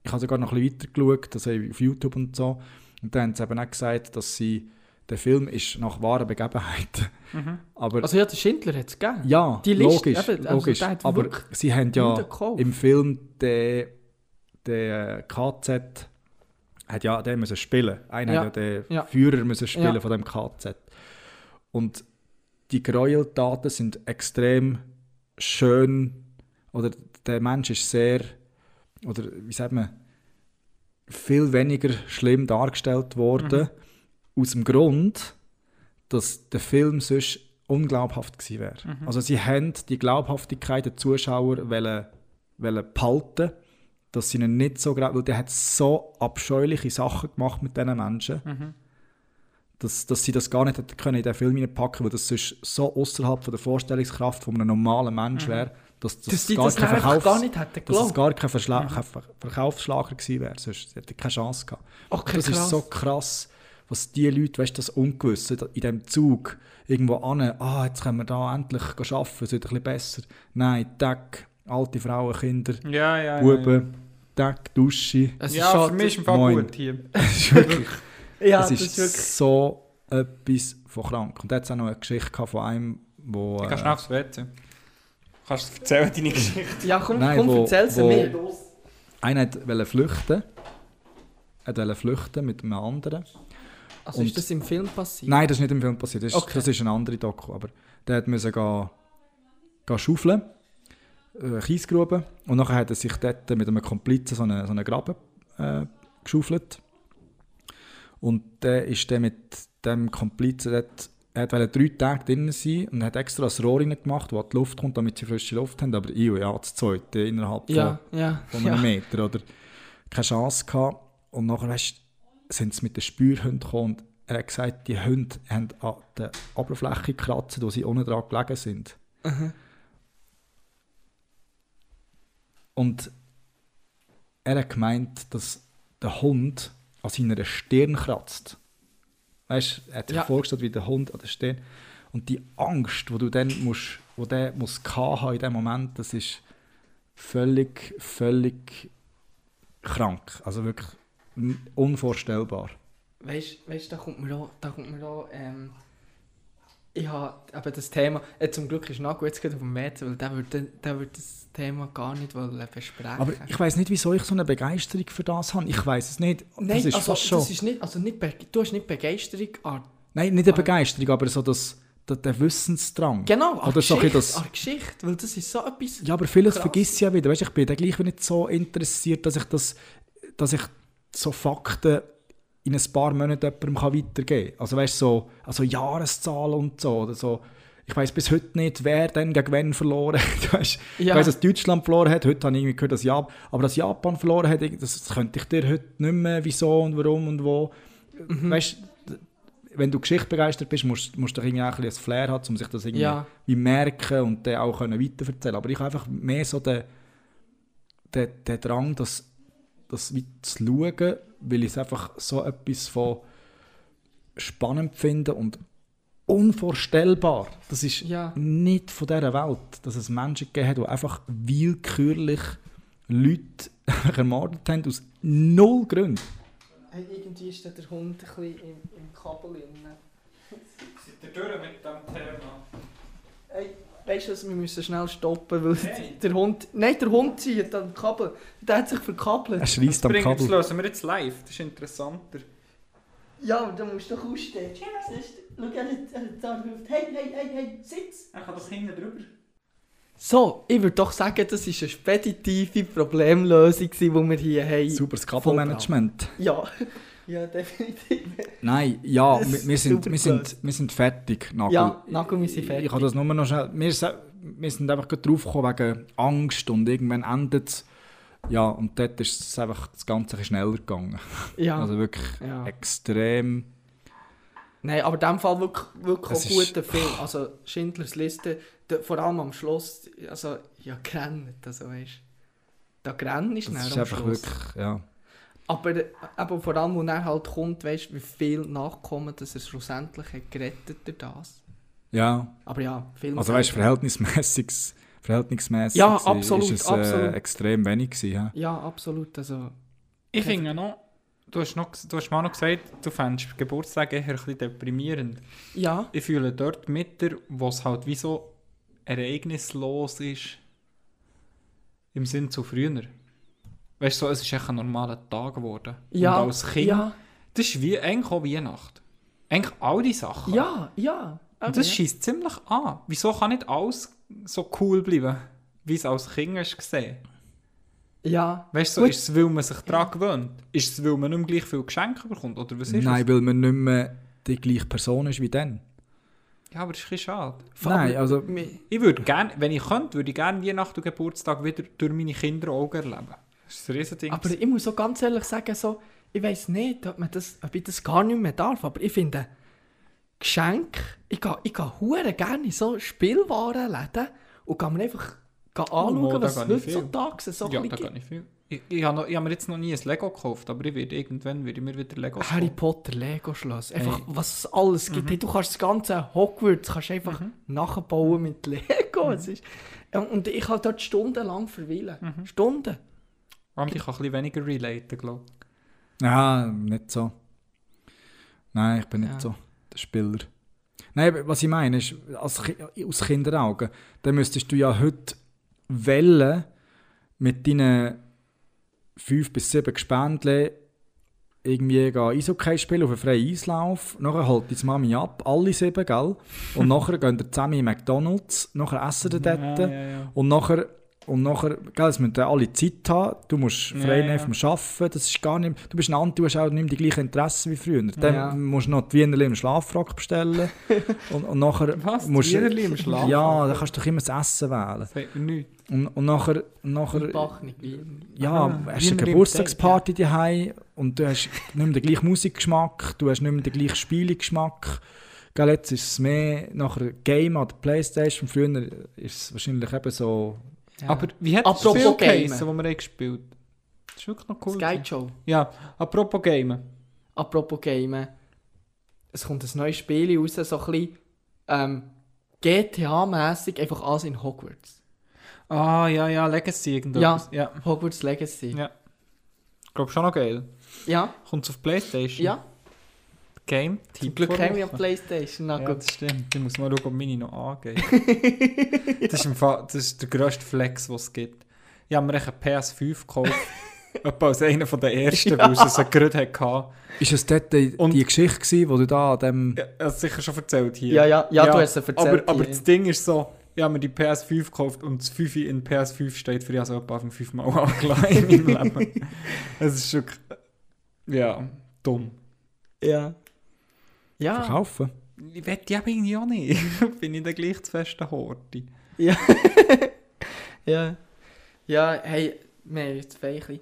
Ich habe sogar noch ein bisschen weiter geschaut, also auf YouTube und so. Und dann haben sie eben auch gesagt, dass sie... Der Film ist nach wahren Begebenheiten. Mhm. Aber Also ja, der Schindler hat es gegeben. ja, die Liste, logisch, eben, also logisch. aber sie haben ja im Film den, den KZ hat ja den müssen spielen. Einer Ja, hat ja den ja. Führer müssen spielen Ja. von dem KZ. Und die Gräueltaten sind extrem schön oder der Mensch ist sehr oder wie sagt man viel weniger schlimm dargestellt worden aus dem Grund, dass der Film sonst unglaubhaft gewesen wäre. Also sie haben die Glaubhaftigkeit der Zuschauer wollen, wollen behalten, dass sie ihn nicht so gerade, weil der hat so abscheuliche Sachen gemacht mit diesen Menschen, dass, dass sie das gar nicht hätten können in den Film hineinpacken, weil das sonst so außerhalb von der Vorstellungskraft von einem normalen Mensch wäre, dass das, Dass gar das kein Verkaufs- gar nicht hätten dass es geglaubt. gar kein, Verschla Ver Verkaufsschlager gewesen wäre, sonst hätte keine Chance gehabt. Okay, das ist krass. so krass, was die Leute, weißt du, das Ungewisse in diesem Zug irgendwo an, ah, jetzt können wir da endlich arbeiten, es wird ein bisschen besser. Nein, Tag, alte Frauen, Kinder, Ja, ja, ja. Buben, Tag, Dusche. Es Ja, schon- für mich ist im Fall gut hier. Das ist ja, das das ist, ist wirklich... so etwas von krank. Und da hat es auch noch eine Geschichte gehabt von einem, wo... Ich äh, kann schnell aufs WC. Kannst du erzählen, deine Geschichte? Ja, komm, Nein, komm wo- erzähl sie mir. einer wollte flüchten. Er wollte flüchten mit einem anderen. Also und- ist das im Film passiert? Nein, das ist nicht im Film passiert. Das ist, Okay. das ist eine andere Doku. Aber der hat müssen gehen, gehen schaufeln, äh, Kiesgruben. Und nachher hat er sich dort mit einem Komplizen so einen, so einen Graben äh, geschaufelt. Und der ist dann mit dem Komplizen dort, er wollte drei Tage drinnen sein und hat extra ein Rohr rein gemacht, wo die Luft kommt, damit sie frische Luft haben. Aber ich, ja, das zweite innerhalb von Ja, ja. von ja. einem Meter oder keine Chance gehabt. Und nachher weißt, sind sie mit den Spürhunden gekommen und er hat gesagt, die Hunde haben an der Oberfläche gekratzt, wo sie unten dran gelegen sind. Und er hat gemeint, dass der Hund an seiner Stirn kratzt. Weißt, er hat sich Ja. vorgestellt, wie der Hund an der Stirn. Und die Angst, wo du dann musst, wo der muss haben in dem Moment, das ist völlig, völlig krank. Also wirklich unvorstellbar. Weißt du, da kommt mir auch, da kommt mir auch ähm, ich habe eben das Thema, äh, zum Glück ist Nago jetzt gerade auf dem Mädchen, weil der würde der würd das Thema gar nicht wollen besprechen Aber ich weiß nicht, wieso ich so eine Begeisterung für das habe. Ich weiß es nicht. Nein, das ist also, fast schon. das ist nicht, also nicht, du hast nicht Begeisterung an, Nein, nicht eine. Begeisterung, aber so das, der, der Wissensdrang. genau, an Oder so Geschichte, bisschen das- an Geschichte, weil das ist so etwas, Ja, aber vieles Krass. vergisst ja wieder. Weißt, ich bin dann gleich nicht so interessiert, dass ich, das, dass ich so Fakten in ein paar Monaten jemandem kann weitergeben kann. Also weißt so, also Jahreszahlen und so. Oder so. Ich weiß bis heute nicht, wer denn gegen wen verloren hat. Weißt, Ja. Ich weiß, dass Deutschland verloren hat. Heute habe ich irgendwie gehört, dass Japan, aber dass Japan verloren hat, das, könnte ich dir heute nicht mehr, wieso und warum und wo. Mhm. Weißt, wenn du Geschichte begeistert bist, musst, musst du irgendwie auch ein bisschen ein Flair haben, um sich das irgendwie Ja. wie merken und dann auch können weiterverzählen. Aber ich habe einfach mehr so den, den, den Drang, das, das wie zu schauen, weil ich es einfach so etwas von spannend finde und unvorstellbar. Das ist Ja. nicht von dieser Welt, dass es Menschen gegeben hat, die einfach willkürlich Leute ermordet haben aus null Gründen. Hey, irgendwie ist da der Hund ein bisschen im, im Kabel drin. Seid ihr durch mit dem Thema? Hey, weißt du was, wir müssen schnell stoppen, weil Nein. der Hund... Nein, der Hund zieht am Kabel. Der hat sich verkabelt. Er schreist am Das Kabel. lösen wir jetzt live, das ist interessanter. Ja, aber da musst du doch ausstehen. Schau, er hat, er da gehüpft. Hey, hey, hey, hey, sitz! Er kann doch hinten drüber. So, ich würde doch sagen, das war eine speditive Problemlösung, die wir hier haben. Super das Kabelmanagement. Ja, ja, definitiv. Nein, ja, wir, sind, wir, sind, wir sind fertig, Nagel. Ja, Nagel, wir sind fertig. Ich habe das nur noch schnell... Wir, wir sind einfach draufgekommen wegen Angst und irgendwann endet es. Ja, und dort ist es einfach das Ganze ein schneller gegangen. Ja. Also wirklich Ja. extrem... Nein, aber in dem Fall wirklich, wirklich Es auch guter Film. Also Schindlers Liste, der, vor allem am Schluss, also ja, gerannt, also weißt Da gerannt ist ist am einfach Schluss. wirklich... Ja. Aber, äh, aber vor allem, wo er halt kommt, weißt du, wie viel Nachkommen, dass er schlussendlich hat gerettet durch das. ja. Aber ja, Film. Also weißt du, verhältnismäßig... Verhältnismäßig Ja, ist absolut, es absolut. Äh, extrem wenig gewesen. Ja. Ja, absolut. Also, Ich finde noch, du hast, noch, du hast mal noch gesagt, du fändest Geburtstag eher ein bisschen deprimierend. ja, Ich fühle dort mit dir, wo es halt wie so ereignislos ist, im Sinn zu früher. Weißt du, so, es ist echt ein normaler Tag geworden. ja, Und als Kind, ja, das ist wie eigentlich auch Weihnacht. Eigentlich all die Sachen. ja, ja. Und das schießt ziemlich an. Wieso kann nicht alles so cool bleiben, wie es als Kind hast gesehen? Ja, Weißt du, so, ist es, weil man sich daran gewöhnt? Ist es, weil man nicht mehr gleich viele Geschenke bekommt? Oder was ist Nein, es? weil man nicht mehr die gleiche Person ist wie dann. Ja, aber das ist ein bisschen schade. Nein, also... Ich würde gerne, wenn ich könnte, würde ich gerne Weihnachten und Geburtstag wieder durch meine Kinderaugen erleben. Das ist ein Riesending. Aber ich muss auch ganz ehrlich sagen, so, ich weiß nicht, ob, man das, ob ich das gar nicht mehr darf, aber ich finde, Geschenk, ich gehe ich hure gerne in so Spielwarenläden und gehe mir einfach gehe anschauen, Oh, da was heutzutage so ja, ein da kann ich viel. Ich, ich habe habe mir jetzt noch nie ein Lego gekauft, aber ich werde irgendwann würde ich mir wieder Lego Harry Potter, Lego Schloss, einfach Hey. was es alles gibt. Mhm. Hey, du kannst das ganze Hogwarts kannst einfach nachbauen mit Lego. Es ist, und ich kann dort stundenlang verweilen. Mhm. Stunden. Ich kann ein bisschen weniger relaten, glaube Ja, nicht so. Nein, ich bin nicht Ja. so der Spieler. Nein, was ich meine ist, als aus Kinderaugen, dann müsstest du ja heute wählen mit deinen fünf bis sieben Gespendle irgendwie gehen Eishockey spielen auf einen freien Eislauf. Nachher holt die Mami ab, alle sieben, gell? Und nachher gehen ihr zusammen in McDonalds, nachher essen ich. dort. Ja, ja, ja. Und nachher, und nachher, gell, es müssen alle Zeit haben. Du musst frei Ja, nehmen ja. vom Arbeiten. Das ist gar nicht, du bist ein Ant, du hast auch nicht mehr die gleichen Interessen wie früher. Dann Ja. musst du noch die Wienerli im Schlafrock bestellen. und, und nachher Was? musst Die Wienerli im Schlafrock? Ja, dann kannst du doch immer das Essen wählen. Das sagt mir nichts. Und, und nachher, und nachher Bachnig, ja, Ah, hast du eine Wienerli im Geburtstagsparty daheim und du hast nicht mehr den gleichen Musikgeschmack, du hast nicht mehr den gleichen Spielegeschmack. Gell, jetzt ist es mehr nachher Game an der Playstation. Früher ist es wahrscheinlich eben so Ja. Aber wie hat das Apropos Spiel Gamen. geheissen, das wir haben gespielt Das ist wirklich noch cool. Sky Show. Ja, apropos Gamen. Apropos Game. Es kommt ein neues Spiel raus, so ein bisschen ähm, GTA-mäßig, einfach alles in Hogwarts. Ah, ja, ja, Legacy irgendwas. Ja. Hogwarts Legacy. Ja. Ich glaube schon noch geil. Ja, Kommt auf Playstation? ja. Game Zum Glück haben wir ja. Playstation. Na Ja, gut. das stimmt. Ich muss mal schauen, ob meine noch angeht. das, ist Fall, das ist der grösste Flex, den es gibt. Ich habe mir echt eine PS5 gekauft. Etwa als einer von den ersten, weil es es gerade hatte. Ist es dort die, Und- die Geschichte gewesen, wo du da an dem... Ja, das sicher schon erzählt hier. Ja, ja, ja, du hast es erzählt. Aber, aber das Ding ist so, ich habe mir die PS5 gekauft und das 5 in PS5 steht für ich also etwa auf dem 5 Mal angeladen in meinem Leben. Es ist schon... Ja, dumm. Ja. Ja. Verkaufen? Ich wette die aber irgendwie auch nicht. Bin ich dann gleich zu fest Horti. Ja. ja. Ja, hey, wir haben jetzt bisschen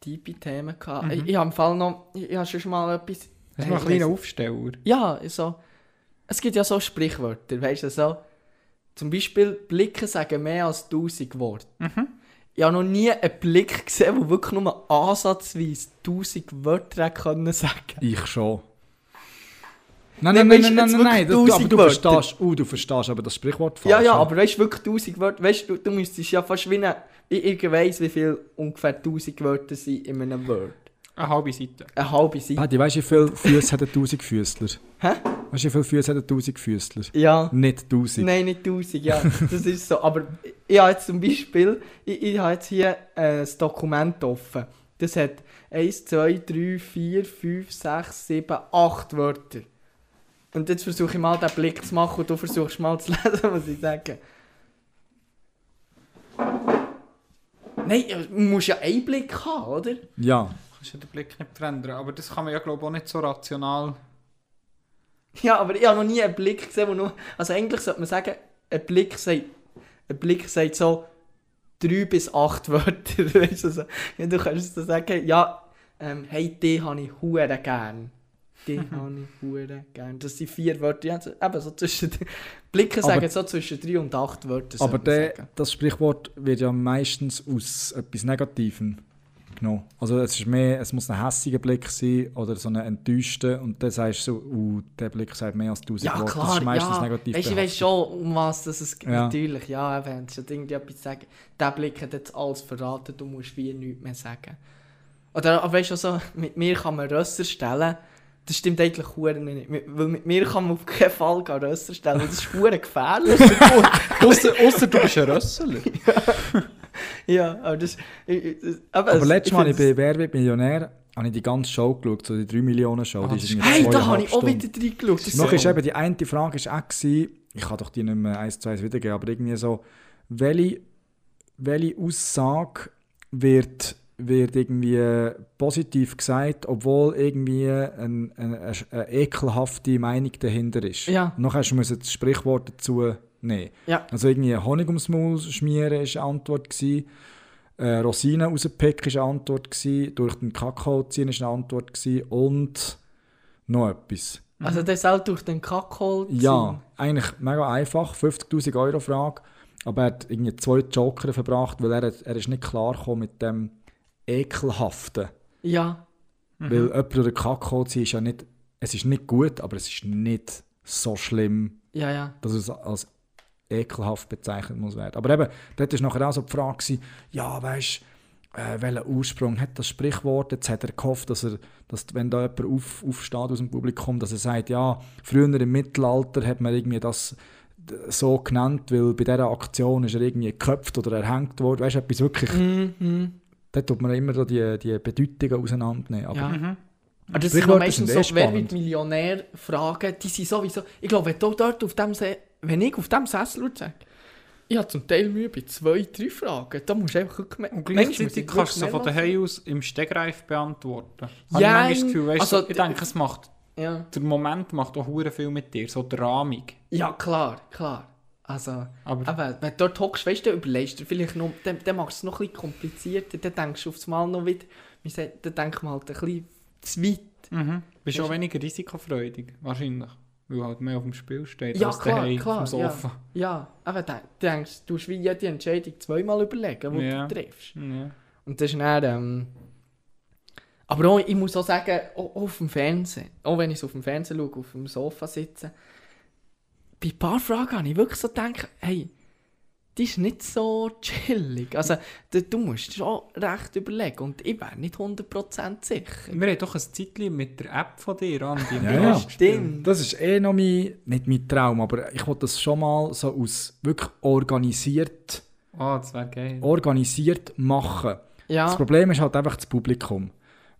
tiefe Themen gehabt. Mhm. Ich, ich habe im Fall noch, ich, ich habe schon mal etwas... Das ist Hey, noch ein ich kleiner weiss- Aufsteller. Ja, so. Es gibt ja so Sprichwörter, weißt du, so. Zum Beispiel, Blicke sagen mehr als 1000 Worte. Mhm. Ich habe noch nie einen Blick gesehen, der wirklich nur ansatzweise 1000 Wörter können sagen Ich schon. Nein, Nein, nein, nein, nein, nein, nein, das, aber 1000 du verstehst, uh, du verstehst aber das Sprichwort falsch. Ja, ja, aber weißt du, wirklich 1000 Wörter, weißt du, du, müsstest ja fast wie eine, ich, ich weiss, wie viel ungefähr 1000 Wörter sind in einem Word. Eine halbe Seite. Eine halbe Seite. Paddy, weißt du, wie viele Füße hat ein Tausendfüßler? Hä? Weißt du, wie viele Füße hat ein Tausendfüßler? Ja. Nicht Tausend. Nein, nicht 1000, ja, das ist so. Aber ich habe jetzt zum Beispiel, ich, ich habe jetzt hier äh, Dokument offen. Das hat 1, 2, 3, 4, 5, 6, 7, 8 Wörter. Und jetzt versuche ich mal den Blick zu machen und du versuchst mal zu lesen, was ich sage. Nein, man muss ja einen Blick haben, oder? Ja. Kannst du den Blick nicht verändern. Aber das kann man ja, glaube ich, auch nicht so rational... Ja, aber ich habe noch nie einen Blick gesehen, wo nur... Also eigentlich sollte man sagen, ein Blick sagt, ein Blick sagt so drei bis acht Wörter. Weißt du, so. ja, du kannst so sagen, ja, ähm, hey, die habe ich hure gern. Die habe ich hure gern. Das sind vier Wörter. Ja, eben so zwischen... Blicke Aber- sagen so zwischen drei und acht Wörter. Aber der, das Sprichwort wird ja meistens aus etwas Negativem genommen. Also es ist mehr, es muss ein hässiger Blick sein oder so ein enttäuschter und dann sagst du so, uh, der Blick sagt mehr als 1000 Ja, Worte. klar, das ist meistens ja. negativ Weißt, ich weiß schon, um was das es geht. Ja. Natürlich, ja, eben, es hat irgendwie etwas zu sagen. Der Blick hat jetzt alles verraten, du musst wie nichts mehr sagen. Oder aber weißt du, so, mit mir kann man Rösser stellen. Das stimmt eigentlich hure nicht. Mit- Weil mit mir kann man auf keinen Fall gar Rösser stellen. Das ist hure gefährlich. Ausser, ausser du bist ein Rössler. ja, aber das... ich- aber Aber es- letztes Mal, ich bin «Wer wird Millionär?» habe ich die ganze Show geschaut, so die 3 Millionen Show. Ah, die Hey, da habe ich auch wieder reingeschaut. Das ist Noch ist eben die eine Frage ist auch gewesen, ich kann doch die nicht mehr eins zu eins wiedergeben, aber irgendwie so, welche, welche Aussage wird, wird irgendwie positiv gesagt, obwohl irgendwie ein, ein, eine, eine ekelhafte Meinung dahinter ist. Ja. Noch hast du das Sprichwort dazu nehmen. Ja. Also irgendwie Honig ums Maul schmieren ist eine Antwort gewesen. Äh, Rosinen rauspicken ist eine Antwort gewesen. Durch den Kakao ziehen ist eine Antwort gewesen. Und noch etwas. Also der soll durch den Kakao ziehen. Ja, eigentlich mega einfach, 50'000 Euro Frage, aber er hat irgendwie zwei Joker verbracht, weil er, er ist nicht klar mit dem Ekelhaften. Ja. Mhm. Weil jemand durch den Kakao ziehen ist ja nicht, es ist nicht gut, aber es ist nicht so schlimm, Ja, ja. dass es als ekelhaft bezeichnet muss werden. Aber eben, dort war nachher auch so die Frage, gewesen, ja, weißt äh, welchen Ursprung hat das Sprichwort? Jetzt hat er gehofft, dass, er, dass wenn da jemand auf, aufsteht aus dem Publikum, dass er sagt, ja, früher im Mittelalter hat man irgendwie das so genannt, weil bei dieser Aktion ist er irgendwie geköpft oder erhängt worden. Weißt du, etwas wirklich, Mhm. Da tut man immer so die, die Bedeutungen auseinandernehmen. Aber Ja. Mhm. Aber das sind meistens sind so, wer spannend. wird Millionär fragen, die sind sowieso, ich glaube, wenn du dort auf dem, Se wenn ich auf dem Sessel sagen, ich habe zum Teil Mühe bei zwei, drei Fragen, da musst du einfach. Und gleichzeitig ich kannst du sie wirklich von daheim aus im Stegreif beantworten. Ja, ich Gefühl, weißt, also so, ich denke, es macht. Ja. der Moment macht auch hure viel mit dir, so die Rahmung. ja, klar, klar. Also, Aber eben, wenn du dort hockst, weißt du, überlegst du vielleicht noch, dann, dann machst du es noch ein bisschen komplizierter, dann denkst du auf das Mal noch wieder, wie sagt, dann denkt man halt ein bisschen zu weit. mhm. bist du auch weniger risikofreudig, wahrscheinlich. Weil halt mehr auf dem Spiel steht Ja, als klar, daheim klar, auf dem Sofa. Ja, aber dann denkst du, musst wie jede Entscheidung zweimal überlegen, die Ja. du triffst. Ja. Und das ist dann, ähm, aber auch, ich muss auch sagen, auch auf dem Fernsehen, auch wenn ich so auf dem Fernsehen schaue, auf dem Sofa sitze, bei ein paar Fragen habe ich wirklich so gedacht, hey, die ist nicht so chillig. Also, du, du musst schon recht überlegen und ich wäre nicht 100% sicher. Wir haben doch ein Zeitchen mit der App von dir, Andi. Ja, ja. Stimmt. Das ist eh noch mein, nicht mein Traum, aber ich wollte das schon mal so aus wirklich organisiert, Oh, das wäre geil. organisiert machen. Das Ja, Problem ist halt einfach das Publikum.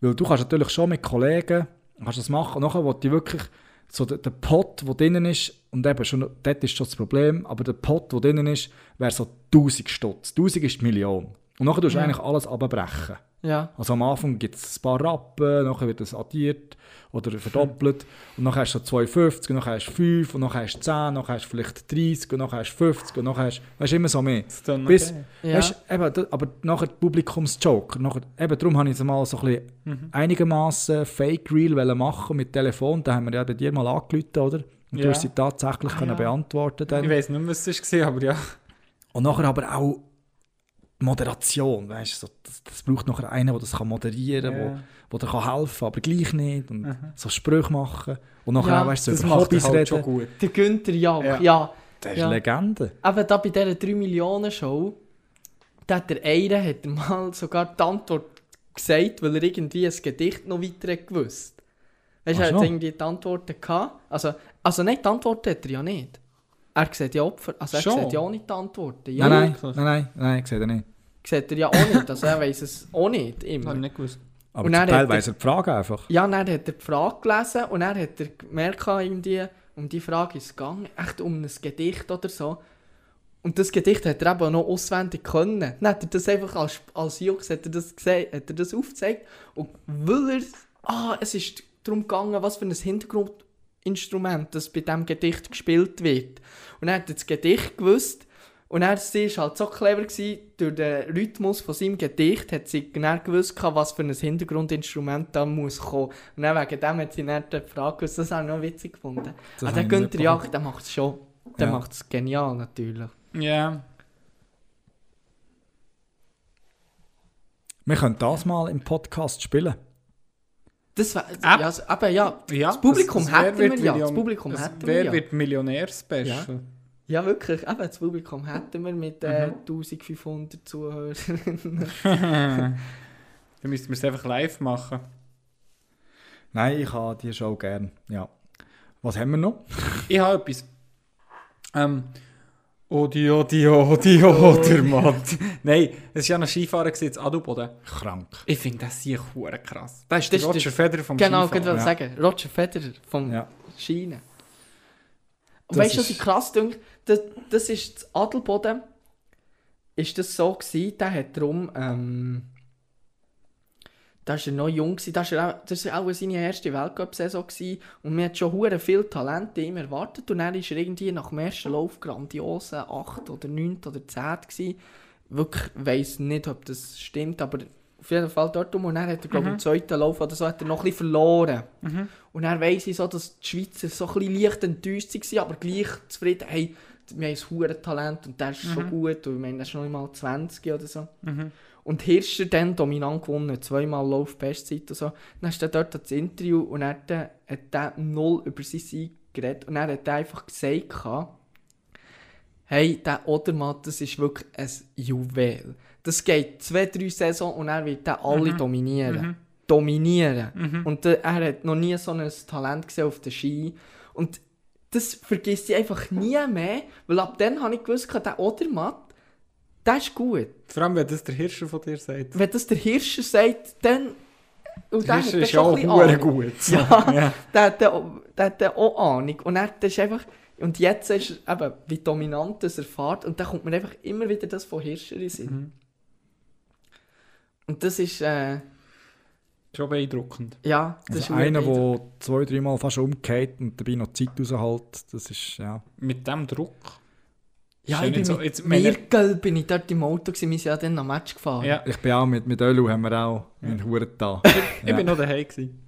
Weil du kannst natürlich schon mit Kollegen kannst das machen. Nachher wollte ich wirklich so der, der Pot, der drinnen ist, und eben schon, dort ist schon das Problem, aber der Pot, der drinnen ist, wäre so 1000 Stutz. 1000 ist die Million. Und nachher tust du eigentlich alles abbrechen. Ja. Also am Anfang gibt es ein paar Rappen, nachher wird das addiert oder verdoppelt und nachher hast du so 52, und nachher hast du 5 und nachher hast du 10, nachher hast du vielleicht 30 und nachher hast du 50 und nachher hast du, weißt du, immer so mehr. Das ist dann Bis, okay. Ja. Weißt, eben, da- aber nachher die Publikumsjoke. Nachher, eben, darum habe ich es mal so ein bisschen Mhm. einigermaßen Fake Reel wollen machen mit Telefon. Da haben wir ja bei dir mal angerufen, oder? Und du Ja. hast sie tatsächlich Ah, können ja. beantworten Ich dann. weiß nicht mehr, was es war, aber ja. Und nachher aber auch Moderation, weißt du, so, das, das braucht nachher einen, der das kann moderieren kann, Ja. wo, wo dir kann helfen aber gleich nicht. Und Mhm. so Sprüche machen. Und nachher Ja, auch, weißt du, Das so über er Hobbys halt schon reden. gut. Der Günther Jauch, Ja. ja. Das ist Ja. Legende. Aber da bei dieser 3 Millionen Show, da hat der eine hat mal sogar die Antwort gesagt, weil er irgendwie ein Gedicht noch weiter gewusst. Weißt du, er hat so. irgendwie die Antworten gehabt. Also, also nicht die Antworten hat er ja nicht. Er sieht ja Opfer, also er Schon? sieht ja auch nicht die Antworten. Ja, nein, nein, nein, nein, nein, ich sehe das nicht. sieht er ja auch nicht, also er weiß es auch nicht immer. habe ich nicht gewusst. Aber Und zum dann Teil hat er- weiss er die Frage einfach. Ja, dann hat er die Frage gelesen und dann hat er gemerkt, irgendwie, um die Frage ist es gegangen, echt um ein Gedicht oder so. Und das Gedicht hat er eben noch auswendig können. Dann hat er das einfach als, als Jux hat er das gesehen, hat er das aufgezeigt. Und weil er, ah, es ist darum gegangen, was für ein Hintergrundinstrument das bei diesem Gedicht gespielt wird. Und er hat das Gedicht gewusst. Und er sie war halt so clever, gewesen, durch den Rhythmus von seinem Gedicht hat sie genau gewusst, was für ein Hintergrundinstrument da muss kommen. Und dann wegen dem hat sie dann die Frage gewusst, das habe ich noch witzig gefunden. Das Aber der Günther Jauch, der macht es schon. Der Ja. macht es genial natürlich. Ja. Wir können das mal im Podcast spielen. Das wär, App? ja, aber ja, ja. das Publikum das- das hätten wir ja. Das Publikum das- hätten wir Wer ja. wird Millionär-Special? ja wirklich, eben, das Publikum hätten wir mit äh, Mhm. 1500 Zuhörern. Dann müssten wir es einfach live machen. Nein, ich habe die Show gern. Ja. Was haben wir noch? Ich habe etwas. Ähm. Odi, Odi, Odi, Odi, Mann. Nein, es war ja ein Skifahrer in Adelboden. Krank. Ich finde das hier hure krass. Das ist Das ist Roger Federer vom genau, ich Skifahren. wollte ja. sagen, Roger Federer vom Ja. Schiene. Und Das weißt du, was ich krass denke? Das, das ist das Adelboden. Ist das so gewesen, der hat darum, ähm, da war er noch jung, gewesen, das war auch, das war auch seine erste Weltcup-Saison und wir hatten schon hure viel Talent in ihm erwartet und dann ist er irgendwie nach dem ersten Lauf grandiosen 8 oder 9 oder 10 gewesen. Wirklich, weiss nicht, ob das stimmt, aber auf jeden Fall dort um und dann hat er, glaube ich, im zweiten Lauf oder so hat er noch ein bisschen verloren. Und dann weiss ich so, dass die Schweizer so ein bisschen leicht enttäuscht waren, aber gleich zufrieden, hey, wir haben ein Talent und der ist schon gut. Und ich meine, der ist noch nicht mal 20 oder so. Und Hirscher dann dominant gewonnen, zweimal Lauf Bestzeit und so. Dann ist er dort das Interview und er hat, dann- er null über seinen Sieg geredet. Und er hat einfach gesagt, hey, der Odermatt, das ist wirklich ein Juwel. Das geht zwei, drei Saison und er wird den alle dominieren. Dominieren. Und äh, er hat noch nie so ein Talent gesehen auf der Ski. Und das vergisst ich einfach nie mehr, weil ab dann habe ich gewusst, der Odermatt, der ist gut. Vor allem, wenn das der Hirscher von dir sagt. Wenn das der Hirscher sagt, dann... Und Der der Hirscher ist ja auch Ahnung. gut. so. Ja, Ja. Der, hat dann auch- der hat dann auch Ahnung. Und er, das ist einfach... Und jetzt ist er eben, wie dominant das er fährt. Und dann kommt mir einfach immer wieder das von Hirscher in Sinn. Mhm. Und das ist... Äh, Schon beeindruckend. ja, das Also ist einer, der zwei, dreimal fast umgeht und dabei noch Zeit raushält, das ist, ja. Mit dem Druck. Ja, ja ich bin so- mit jetzt meine- Mirkel bin ich dort im Auto gewesen. Wir sind ja dann am Match gefahren. Ja. Ich bin auch mit, mit Ölu haben wir auch einen Huren da. Ich bin noch daheim gewesen.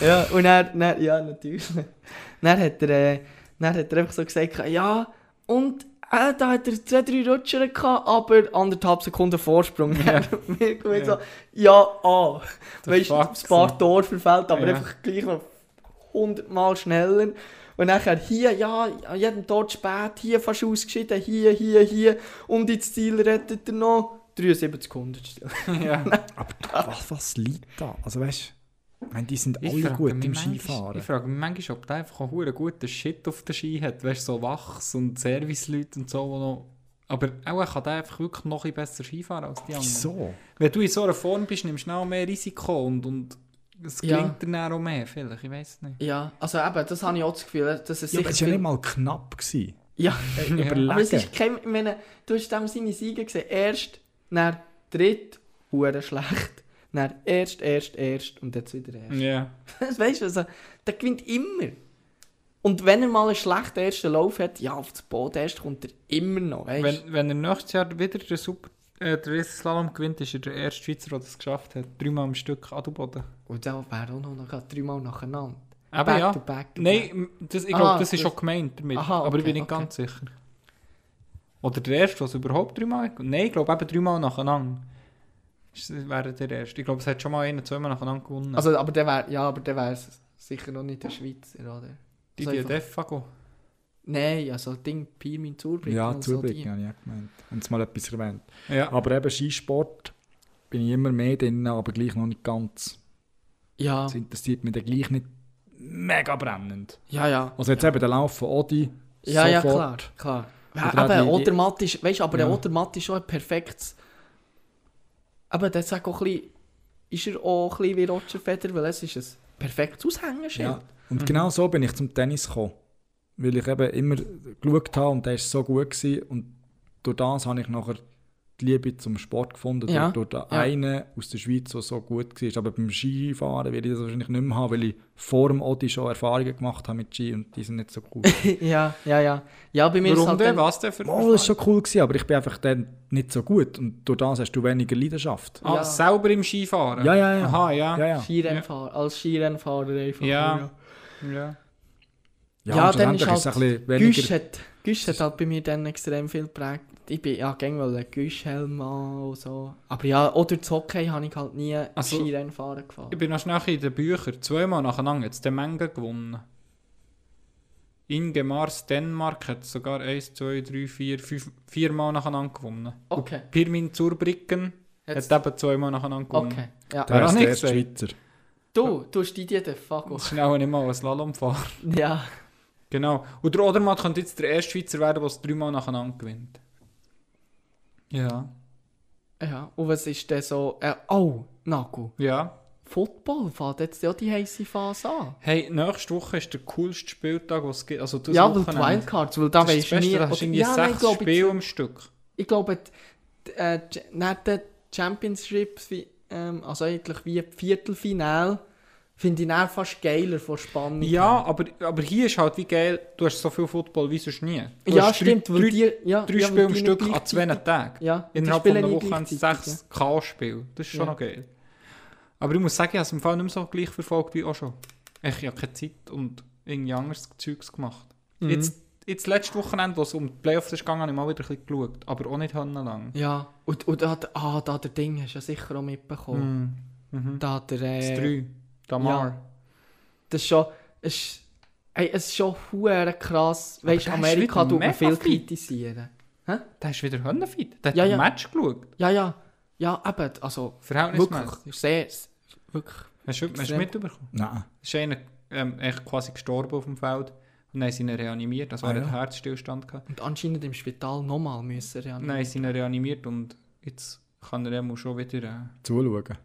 Ja, und er, dann, ja, natürlich. Dann hat er, äh, dann hat er einfach so gesagt, ja, und äh, da hat er zwei, drei Rutscher gehabt, aber anderthalb Sekunden Vorsprung. Ja. Mir kommt so, ja, ah. Weißt du, ein paar. Tore verfällt, aber Ja. einfach gleich noch hundertmal schneller. Und nachher hier, ja, an jedem Tod spät, hier fast ausgeschieden, hier, hier, hier. Und ins Ziel rettet er noch 73 Hundertstel. ja. Aber was, was liegt da? Also weißt du, ich meine, die sind Ich alle gut im manchmal- Skifahren. Ich frage mich manchmal, ob der einfach auch einen guten Shit auf der Ski hat. Weißt du, so Wachs und Serviceleute und so. wo Noch... Aber auch kann der einfach wirklich noch ein besser Skifahren als die anderen. Wieso? Wenn du in so einer Form bist, nimmst du auch mehr Risiko und, und es Ja. gelingt dir dann auch mehr, vielleicht. Ich weiß nicht. Ja, also eben, das habe ich auch das Gefühl, dass es Ja, aber es war ja nicht mal knapp. Gewesen. Ja, Überlegen. aber es ist kein, ich meine, du hast dem seine Siege gesehen. Erst, dann dritt, hure schlecht. Dann erst, erst, erst und jetzt wieder erst. Ja. weißt du, also, der gewinnt immer. Und wenn er mal einen schlechten ersten Lauf hat, ja, auf das Podest kommt er immer noch, weißt du? Wenn, wenn er nächstes Jahr wieder den Super äh, den Riesenslalom gewinnt, ist er der erste Schweizer, der das geschafft hat. Dreimal am Stück Adelboden. Und da wäre auch noch, grad dreimal nacheinander. Aber back ja. to back to back. Nein, das, ich glaube, das ist das- schon gemeint damit. Aha, aber ich bin okay, nicht okay. ganz sicher. Oder der erste, was überhaupt dreimal. Nein, ich glaube eben dreimal nacheinander. Das wäre der erste. Ich glaube, es hat schon mal einen, zweimal nacheinander gewonnen. Also, aber der wäre, ja, aber der wäre sicher noch nicht der Schweizer, oder? die, so die einfach- Defago. Nein, also Ding, Pirmin Zurbrücken Ja, so Zurbrücken die. habe ich auch gemeint. Haben sie mal etwas erwähnt. Ja. Aber eben Skisport bin ich immer mehr drin, aber gleich noch nicht ganz. Ja, Das interessiert mich dann gleich nicht mega brennend. ja, ja. Also jetzt eben der Lauf von Odi. Ja, ja, sofort. klar, klar. Ja, auch aber die- Odermatt ist, weißt du, aber Ja. der Odermatt ist schon ein perfektes... Aber das sagt auch ein bisschen, ist er auch ein bisschen wie Roger Federer, weil es ist ein perfektes Aushängeschild. Ja. Und genau so bin ich zum Tennis gekommen. Weil ich eben immer geschaut habe und der war so gut. Gewesen. Und durch das habe ich nachher die Liebe zum Sport gefunden. Ja. Durch, durch den Ja. einen aus der Schweiz, der so gut war. Aber beim Skifahren werde ich das wahrscheinlich nicht mehr haben, weil ich vor dem Odi schon Erfahrungen gemacht habe mit Ski und die sind nicht so cool. ja, ja, ja. Ja, bei mir ist Warum halt denn? Was denn für Oh, das war schon cool, gewesen, aber ich bin einfach dann nicht so gut. Und durch das hast du weniger Leidenschaft. Ah, Ja. selber im Skifahren? Ja, ja, ja. Aha, ja. Ja, ja. Skirennfahrer, als Skirennfahrer einfach. Ja. ja. Ja, und dann ist halt es ein bisschen weniger... Güsch hat, Güsch hat halt bei mir dann extrem viel geprägt. Ich bin ja gäng mal ein Güschhelm an und so. Aber ja, oder das Hockey habe ich halt nie Also, Skirennfahren gefahren. Ich bin noch schnell in den Büchern. Zweimal nacheinander jetzt der Menge gewonnen. Ingemars Dänemark hat sogar 1, 2, 3, 4, 5, viermal nacheinander gewonnen. Okay. Pirmin Zurbrücken Jetzt, hat eben zweimal nacheinander gewonnen. okay. Ja. Der ist der Schweizer. Du, du hast die Idee, der Fago. Das ist auch nicht mal ein Slalomfahrer. Ja. Genau. Und der Odermatt könnte jetzt der erste Schweizer werden, der es dreimal nacheinander gewinnt. Ja. Ja. Und was ist denn so. Äh, oh, Naku. Ja. Football fängt jetzt ja die heiße Phase an. Hey, nächste Woche ist der coolste Spieltag, was es gibt. Also das ja, weil die. Wildcards, weil da weisst das du nie. Da hast du irgendwie ja, nein, ich sechs glaube, Spiele am Stück. ich glaube, die, äh, die- die Championships, wie, ähm, also eigentlich wie Viertelfinale, finde ich dann fast geiler von Spannung. Ja, aber, aber hier ist halt wie geil, du hast so viel Football wie sonst nie. Du ja stimmt, drei, weil die, ja, drei ja, Spiele am Stück an zwei Tagen. Ja, Innerhalb von einer Woche haben sie sechs K-Spiele. Das ist schon Ja. noch geil. Aber ich muss sagen, ich habe es im Fall nicht mehr so gleich verfolgt wie auch schon. Ich habe keine Zeit und irgendwie anderes Zeugs gemacht. Mhm. Jetzt, jetzt letztes Wochenende, wo es um die Playoffs ist gegangen, habe ich mal wieder ein bisschen geschaut. Aber auch nicht lang. Ja, ja. und, und da, ah, da der Ding hast du ja sicher auch mitbekommen. Mhm. Mhm. Da der, Das äh, 3. Damar. das ist schon, es ist, ey, es ist schon hure krass. Weißt du, Amerika tut man viel fit. kritisieren. Der ist wieder Höndenfit. Der hat Ja, ein ja. Match geschaut. Ja, ja, ja, eben, also Verhältnismäßig. wirklich, sehr, wirklich. Hast du, hast du mitbekommen? Nein. Es ist einer ähm, echt quasi gestorben auf dem Feld. Und dann haben sie reanimiert. Also Ah, er ja. Herzstillstand gehabt. Und anscheinend im Spital nochmal müssen Dann reanimieren. haben sie ihn reanimiert und jetzt kann er schon wieder äh, Zuschauen.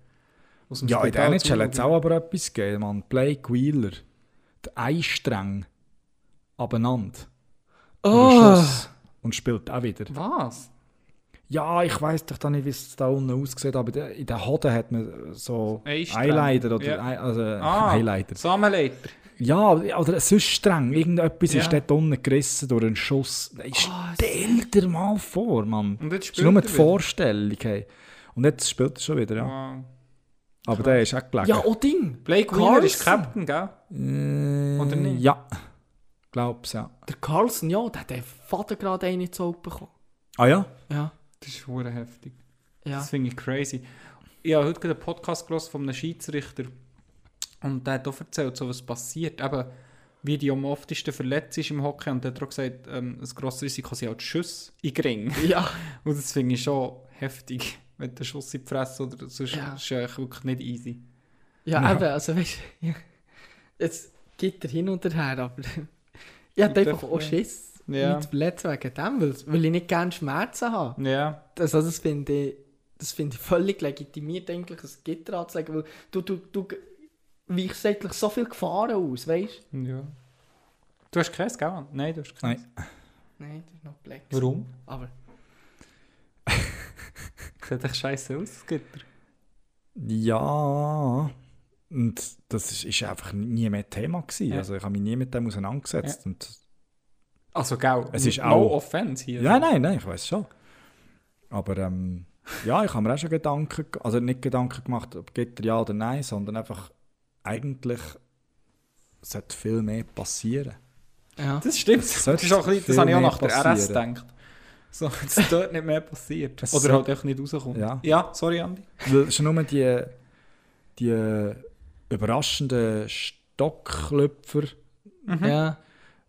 Aus dem Ja, in der Spital NHL hat es auch aber etwas gegeben, man. Blake Wheeler. Der Eistreng. Abeinander. Oh. Und spielt auch wieder. Was? Ja, ich weiß doch nicht, wie es da unten aussieht, aber in der Hoden hat man so Eistreng. Highlighter oder Ja. Also Ah. Highlighter. Samenleiter. Ja, oder sonst streng. Irgendetwas Ja. ist dort unten gerissen durch einen Schuss. Hey, Stell dir mal vor, Mann. Und jetzt Das ist spielt nur die. Vorstellung. Hey. Und jetzt spielt er schon wieder, ja. Wow. Aber der ist auch gelegen. ja, oh Ding, Blake Wheeler ist Carlson. Captain, gell? Äh, Oder nicht? Ja. Glaub's, ja. der Carlson, ja, der hat den Vater gerade einen zu bekommen. Ah ja? Ja, Das ist hure heftig. ja. Das finde ich crazy. Ich habe heute gerade einen Podcast gelesen von einem Schiedsrichter und der hat auch erzählt, so was passiert. Eben, wie die am oftesten verletzt ist im Hockey und der hat auch gesagt, ähm, ein grosses Risiko sind auch die Schüsse in Gring. Ja. Und das finde ich schon heftig, wenn der Schuss in die Fresse oder sonst Ja. ist es eigentlich wirklich nicht easy. Ja, Ja. eben, also weißt du, jetzt geht er hin und her, aber ich hatte einfach auch. Schiss, Ja. mich zu verletzen wegen dem, weil, weil ich nicht gerne Schmerzen habe. Ja, Also das finde ich, das finde ich völlig legitimiert, eigentlich ein Gitter anzulegen, weil du, du, du weichst eigentlich so viel Gefahren aus, weißt ja. Du hast keins, gell? Nein, du hast keins. Nein. du? Nein, das ist noch Black. Warum? Aber Sieht echt scheiße aus, das Gitter. Ja. Und das ist, ist einfach nie mehr Thema gewesen. Ja. Also ich habe mich nie mit dem auseinandergesetzt. Und Also, gell, Es ist no auch- offense hier. Ja, nein, nein, ich weiß schon. Aber ähm, ja, ich habe mir auch schon Gedanken, ge- also nicht Gedanken gemacht, ob Gitter ja oder nein, sondern einfach eigentlich sollte viel mehr passieren. ja. Das stimmt. Das, sollte ist auch ein bisschen, das habe ich auch nach der RS passieren. gedacht. So, dass dort nicht mehr passiert. Es Oder halt einfach nicht rauskommt. Ja. ja sorry, Andi. Weil schon nur die, die überraschenden Stockklöpfer ja.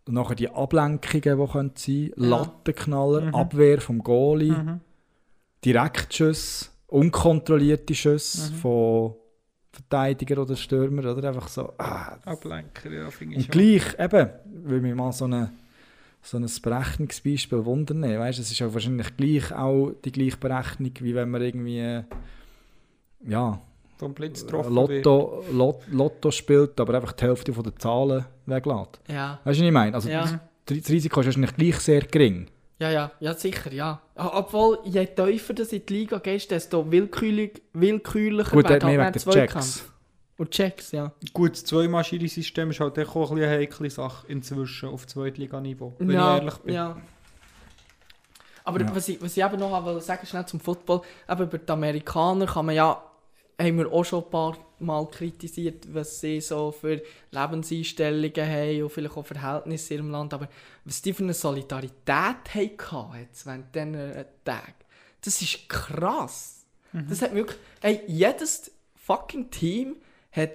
und nachher die Ablenkungen, die können sein Ja. Lattenknaller, Mhm. Abwehr vom Goalie, Mhm. Direktschüsse, unkontrollierte Schüsse Mhm. von Verteidiger oder Stürmer, oder einfach so. Ah, Ablenker, ja, finde ich Und schon. gleich, eben, will mich mal so, eine, so ein Berechnungsbeispiel wundern. Weißt, es ist ja wahrscheinlich gleich auch die gleiche Berechnung, wie wenn man irgendwie äh, ja, Vom Blitz getroffen wird. Lotto, Lot, Lotto spielt, aber einfach die Hälfte von der Zahlen weglässt. Ja. Weißt du, was ich meine? Also, Ja. das, Risiko ist wahrscheinlich gleich sehr gering. Ja, ja, ja, sicher, ja. O- Obwohl, je tiefer du in die Liga gehst, desto willkürlich, willkürlicher Gut, der hat halt mehr wegen den Zweikampf. Checks. Und Checks, ja. Gut, das Zweimaschinen-System ist halt auch ein bisschen eine heikle Sache inzwischen auf Zweitliganiveau, wenn ja, ich ehrlich bin. Ja. Aber Ja. Was, ich, was ich eben noch wollte sagen, schnell zum Football, eben über die Amerikaner kann man ja, haben wir auch schon ein paar Mal kritisiert, was sie so für Lebenseinstellungen haben und vielleicht auch Verhältnisse in ihrem Land, aber was die für eine Solidarität hatten jetzt während diesen Tagen, das ist krass. Das hat wirklich, hey, jedes fucking Team hat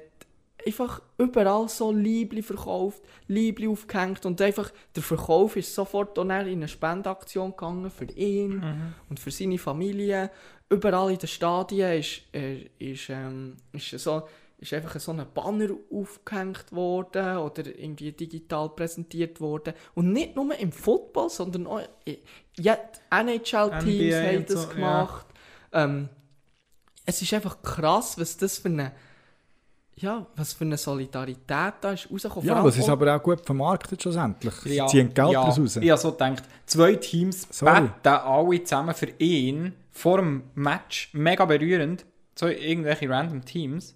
einfach überall so Liebli verkauft, Liebli aufgehängt und einfach der Verkauf ist sofort dann in eine Spendeaktion gegangen für ihn Mhm. und für seine Familie. Überall in den Stadien ist, äh, ist, ähm, ist, so, ist einfach so ein Banner aufgehängt worden oder irgendwie digital präsentiert worden. Und nicht nur im Football, sondern auch ja, NHL-Teams haben das so, ja. gemacht. Ähm, es ist einfach krass, was das für eine ja, was für eine Solidarität da ist rausgekommen. Ja, allem ist aber auch gut vermarktet schlussendlich. Sie Ja, ziehen Geld ja. raus. Ich habe so gedacht, zwei Teams Sorry. alle zusammen für ihn vor dem Match. Mega berührend. So irgendwelche random Teams.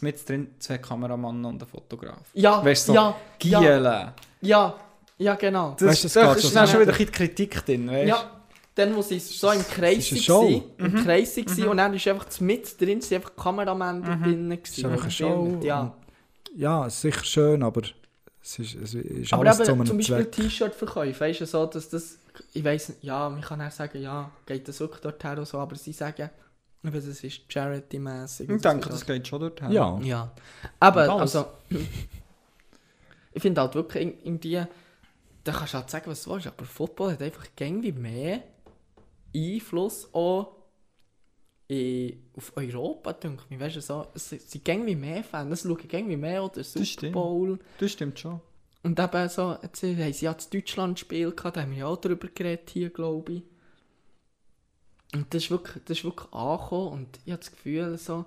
Mit drin zwei Kameramannen und ein Fotograf. ja, Weißt so ja, ja, Gielen. ja, ja, genau. Das, Weißt das da geht ist dann schon wieder ein bisschen Kritik drin, weißt du? Ja, dann, wo sie so im Kreis eine waren, im Kreis waren und dann ist einfach mit drin, sind einfach Kameramänner drin gewesen. ist einfach eine und Show. Ja. Ja, es ist sicher schön, aber es ist, es ist Aber alles eben, zu zum Beispiel. T-Shirt-Verkäufe, weißt du, so, dass das, ich weiss nicht, ja, man kann auch sagen, ja, geht das wirklich dorthin oder so, aber sie sagen, eben, das ist Charity-mässig. Ich denke, das geht schon dorthin. Ja. Ja. Aber, Und also, ich finde halt wirklich in- irgendwie, da kannst du halt sagen, was du willst, aber Football hat einfach irgendwie mehr Einfluss auch in, auf Europa, denke ich. Weißt du, so, es sind irgendwie mehr Fans, es schauen irgendwie mehr den Super stimmt. Bowl. Das stimmt schon. Und eben so, jetzt haben sie ja das Deutschland-Spiel gehabt, da haben wir ja auch darüber geredet hier, glaube ich. Und das ist wirklich, das ist wirklich angekommen und ich habe das Gefühl, so,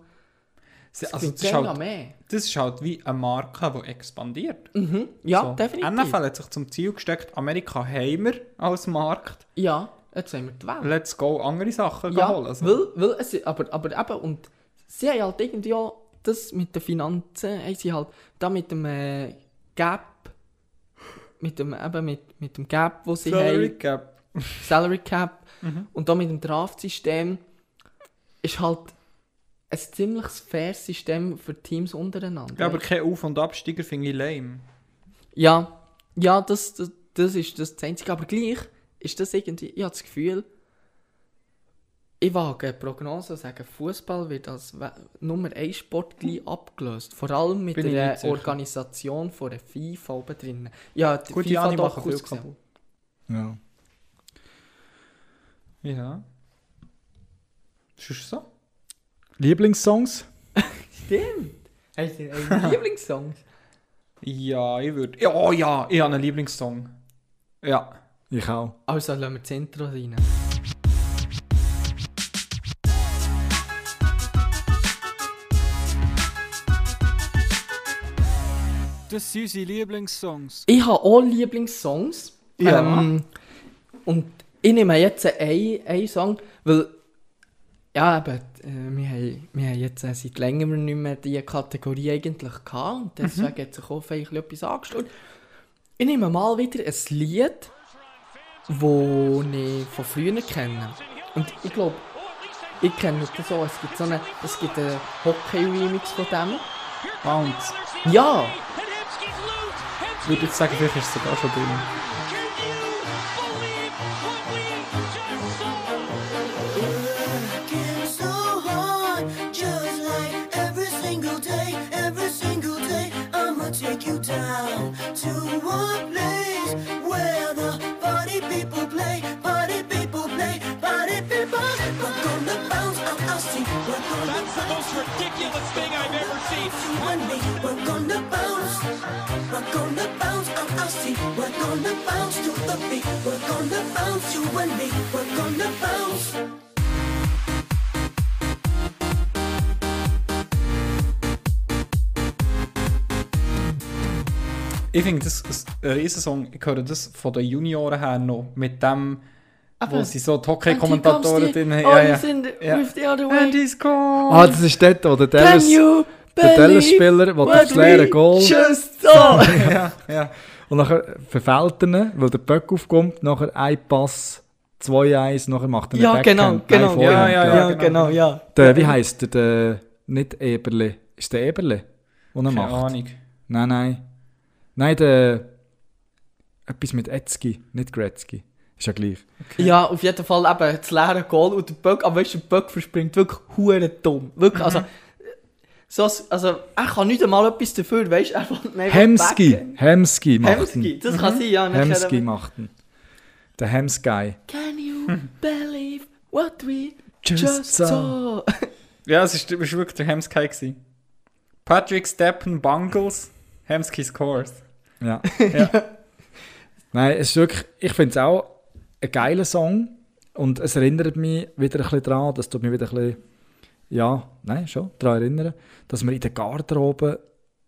es Also, das, ist halt, mehr. das ist halt wie eine Marke, die expandiert. Mhm. Ja, so. definitiv. NFL hat sich zum Ziel gesteckt, Amerika haben wir als Markt. Ja, jetzt haben wir die Welt. Let's go, andere Sachen Ja, holen. Also. weil, weil es, aber, aber eben, und sie haben halt irgendwie auch das mit den Finanzen, haben sie halt da mit dem äh, Gap, mit dem, eben mit, mit dem Gap, wo sie Salary haben, Cap. Salary Cap, Mhm. und da mit dem Draftsystem, ist halt ein ziemlich faires System für Teams untereinander. Ja, aber kein Auf- und Absteiger finde ich lame. Ja, ja das, das, das ist das Einzige. Aber gleich ist das irgendwie, ich habe das Gefühl, Ich wage eine Prognose und sage, Fußball wird als Nummer 1 Sport gleich abgelöst. Vor allem mit Bin der. Organisation von der FIFA oben drin. Ja, die Gut, die Ani machen viel kaputt. Ja. Ja. Ist das so? Lieblingssongs? Stimmt. Hast du einen Lieblingssong? Ja, ich würde. Ja, oh ja, ich habe einen Lieblingssong. Ja. Ich auch. Also lassen wir das Intro rein. Das sind unsere Lieblingssongs. Ich habe auch Lieblingssongs. Ja. Ähm, und ich nehme jetzt einen, einen Song, weil ja, eben, äh, wir, haben, wir haben jetzt äh, seit längerem nicht mehr diese Kategorie eigentlich gehabt und deswegen hat sich auch etwas angestellt. Ich nehme mal wieder ein Lied, das ich von früher kenne. Und ich glaube, ich kenne das so, es gibt so eine, es gibt einen Hockey-Remix von dem. Bounce. Ja, Ich würde jetzt sagen, vielleicht ist es sogar schon drin. That's the most ridiculous thing I've ever seen. you and me. We're gonna bounce. We're gonna bounce out our seat. We're gonna bounce to the beat. We're gonna bounce you and me. We're gonna bounce. Ich finde das ist ein Riesensong. Ich höre das von den Junioren her noch. Mit dem, wo sie so die Hockey-Kommentatoren drin haben. Oh, Ja, ja. sind Ja. with the other way. And he's gone. Ah, das ist dort, wo der Can Dallas, you der Dallas-Spieler, der das leere Goal just saw? ja, ja. und nachher verfehlt er ihn, weil der Böck aufkommt, nachher ein Pass, 2-1, nachher macht er einen ja, genau, Backhand. Nein, genau. Vorhand, Ja, ja, ja, ja, genau, genau. ja. Der, wie heisst der, der, nicht Eberle, ist der Eberle, den er Keine macht? Ahnung. Nein, nein. Nein, der, etwas mit Etzki, nicht Gretzky. Ist ja gleich. Ja, auf jeden Fall eben das leere Goal und der Böck, aber weißt du, der Böck verspringt wirklich hure dumm. Wirklich, also, so, also, er kann nicht einmal etwas dafür, weißt du, er einfach Hemski, backen. Hemski macht Hemski, das kann sein, ja. Hemski macht ihn. Der Hemsguy. Can you believe what we Just just, saw. saw? Ja, es war wirklich der Hemsky. gewesen. Patrick Steppen Bungles, Hemsky Scores. Ja. Ja. Nein, es ist wirklich, ich finde es auch ein geiler Song und es erinnert mich wieder ein bisschen daran, das tut mich wieder ein bisschen, ja, nein, schon, daran erinnern, dass wir in der Garderobe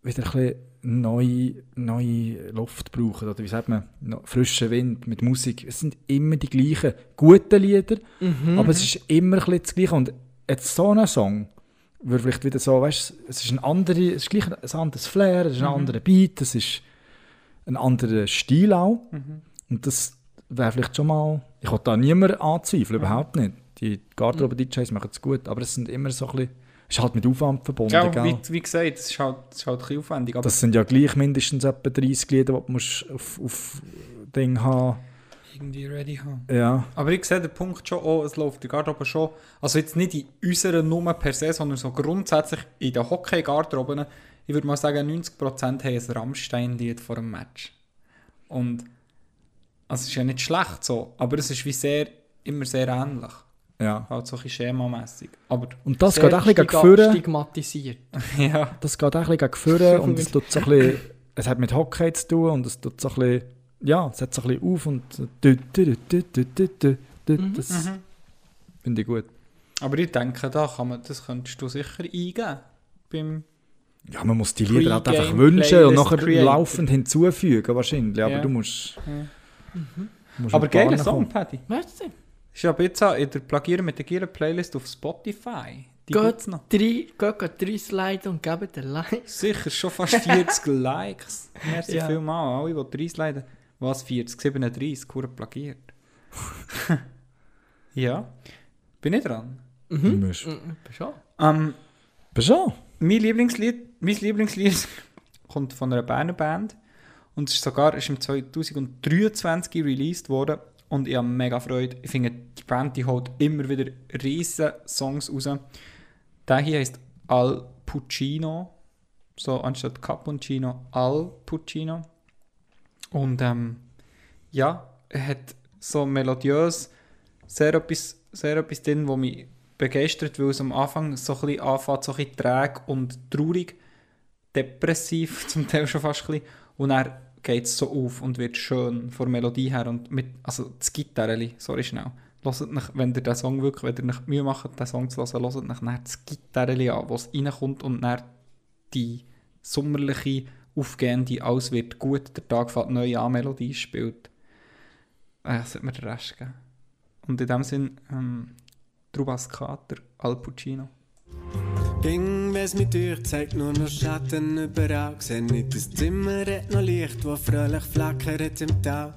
wieder ein bisschen neue, neue Luft brauchen, oder wie sagt man, noch frischen Wind mit Musik. Es sind immer die gleichen guten Lieder, aber es ist immer ein bisschen das Gleiche und jetzt so ein Song würde vielleicht wieder so, weißt du, es ist ein andere, es ist gleich ein anderes Flair, es ist ein anderer Beat, es ist ein anderer Stil auch. Und das wäre vielleicht schon mal. Ich will da niemand anzweifeln, überhaupt nicht. Die Garderobe-DJs machen es gut, aber es sind immer so ein bisschen. Es ist halt mit Aufwand verbunden. Ja, gell? wie, wie gesagt, es ist halt, es ist halt ein bisschen aufwendig. Aber Das sind ja gleich mindestens etwa 30 Lieder, die du musst auf, auf Ding haben irgendwie ready haben. Ja. Aber ich sehe den Punkt schon auch, es läuft die Garderobe schon, also jetzt nicht in unserer Nummer per se, sondern so grundsätzlich in den Hockey-Garderoben, ich würde mal sagen, 90% haben ein Rammstein-Lied vor dem Match. Und also es ist ja nicht schlecht so, aber es ist wie sehr, immer sehr ähnlich. ja. Halt so ein schemamässig. Aber Und das geht auch ein bisschen. Stigmatisiert. ja, Das geht auch ein bisschen und es tut so ein bisschen, es hat mit Hockey zu tun und es tut so ein bisschen, ja, es hat so ein bisschen auf und dü- dü- dü- dü- das finde ich gut. aber ich denke, da kann man, das könntest du sicher eingeben. Beim, Ja, man muss die Lieder halt einfach wünschen und nachher laufend hinzufügen wahrscheinlich, aber Ja. du musst... musst aber geiler Song. Paddy. Weißt du? Ist ja jetzt auch in der Plagieren mit der Gieren Playlist auf Spotify. Die Geht noch. drei, geht, drei Slide und gebt ein Like. Sicher, schon fast 40 Likes. Merci Ja. vielmal. Alle, die 30 leiden. Was, 40? 37? Kur plagiert. ja. Bin ich dran? Du musst- Mhm, schon. Ähm, Bist schon? mein Lieblingslied, mein Lieblingslied kommt von einer Berner Band. Und es ist sogar ist im 2023 released worden. und ich habe mega Freude. Ich finde, die Band die holt immer wieder riesen Songs raus. Der hier heißt Al Puccino, so anstatt Cappuccino, Al Puccino. Und ähm, ja, er hat so melodiös sehr etwas, sehr etwas drin, wo mich begeistert, weil es am Anfang so ein bisschen anfängt, so ein bisschen träge und traurig, depressiv zum Teil schon fast ein bisschen. Und dann geht es so auf und wird schön von der Melodie her und mit, also das Gitarreli, sorry schnell, hört nach, wenn ihr den Song wirklich, wenn ihr euch Mühe macht, den Song zu hören, hört nach dann das Gitarreli an, wo es reinkommt und dann die sommerliche, aufgehende, alles wird gut, der Tag fängt neu an, Melodie spielt. Äh, das hat mir den Rest gegeben. Und in dem Sinn, ähm, Trubas Kater, Al Puccino. Ging, wes mit euch zeigt nur noch Schatten überall. Seh nicht, das Zimmer hat noch Licht, wo fröhlich flackert im Tau.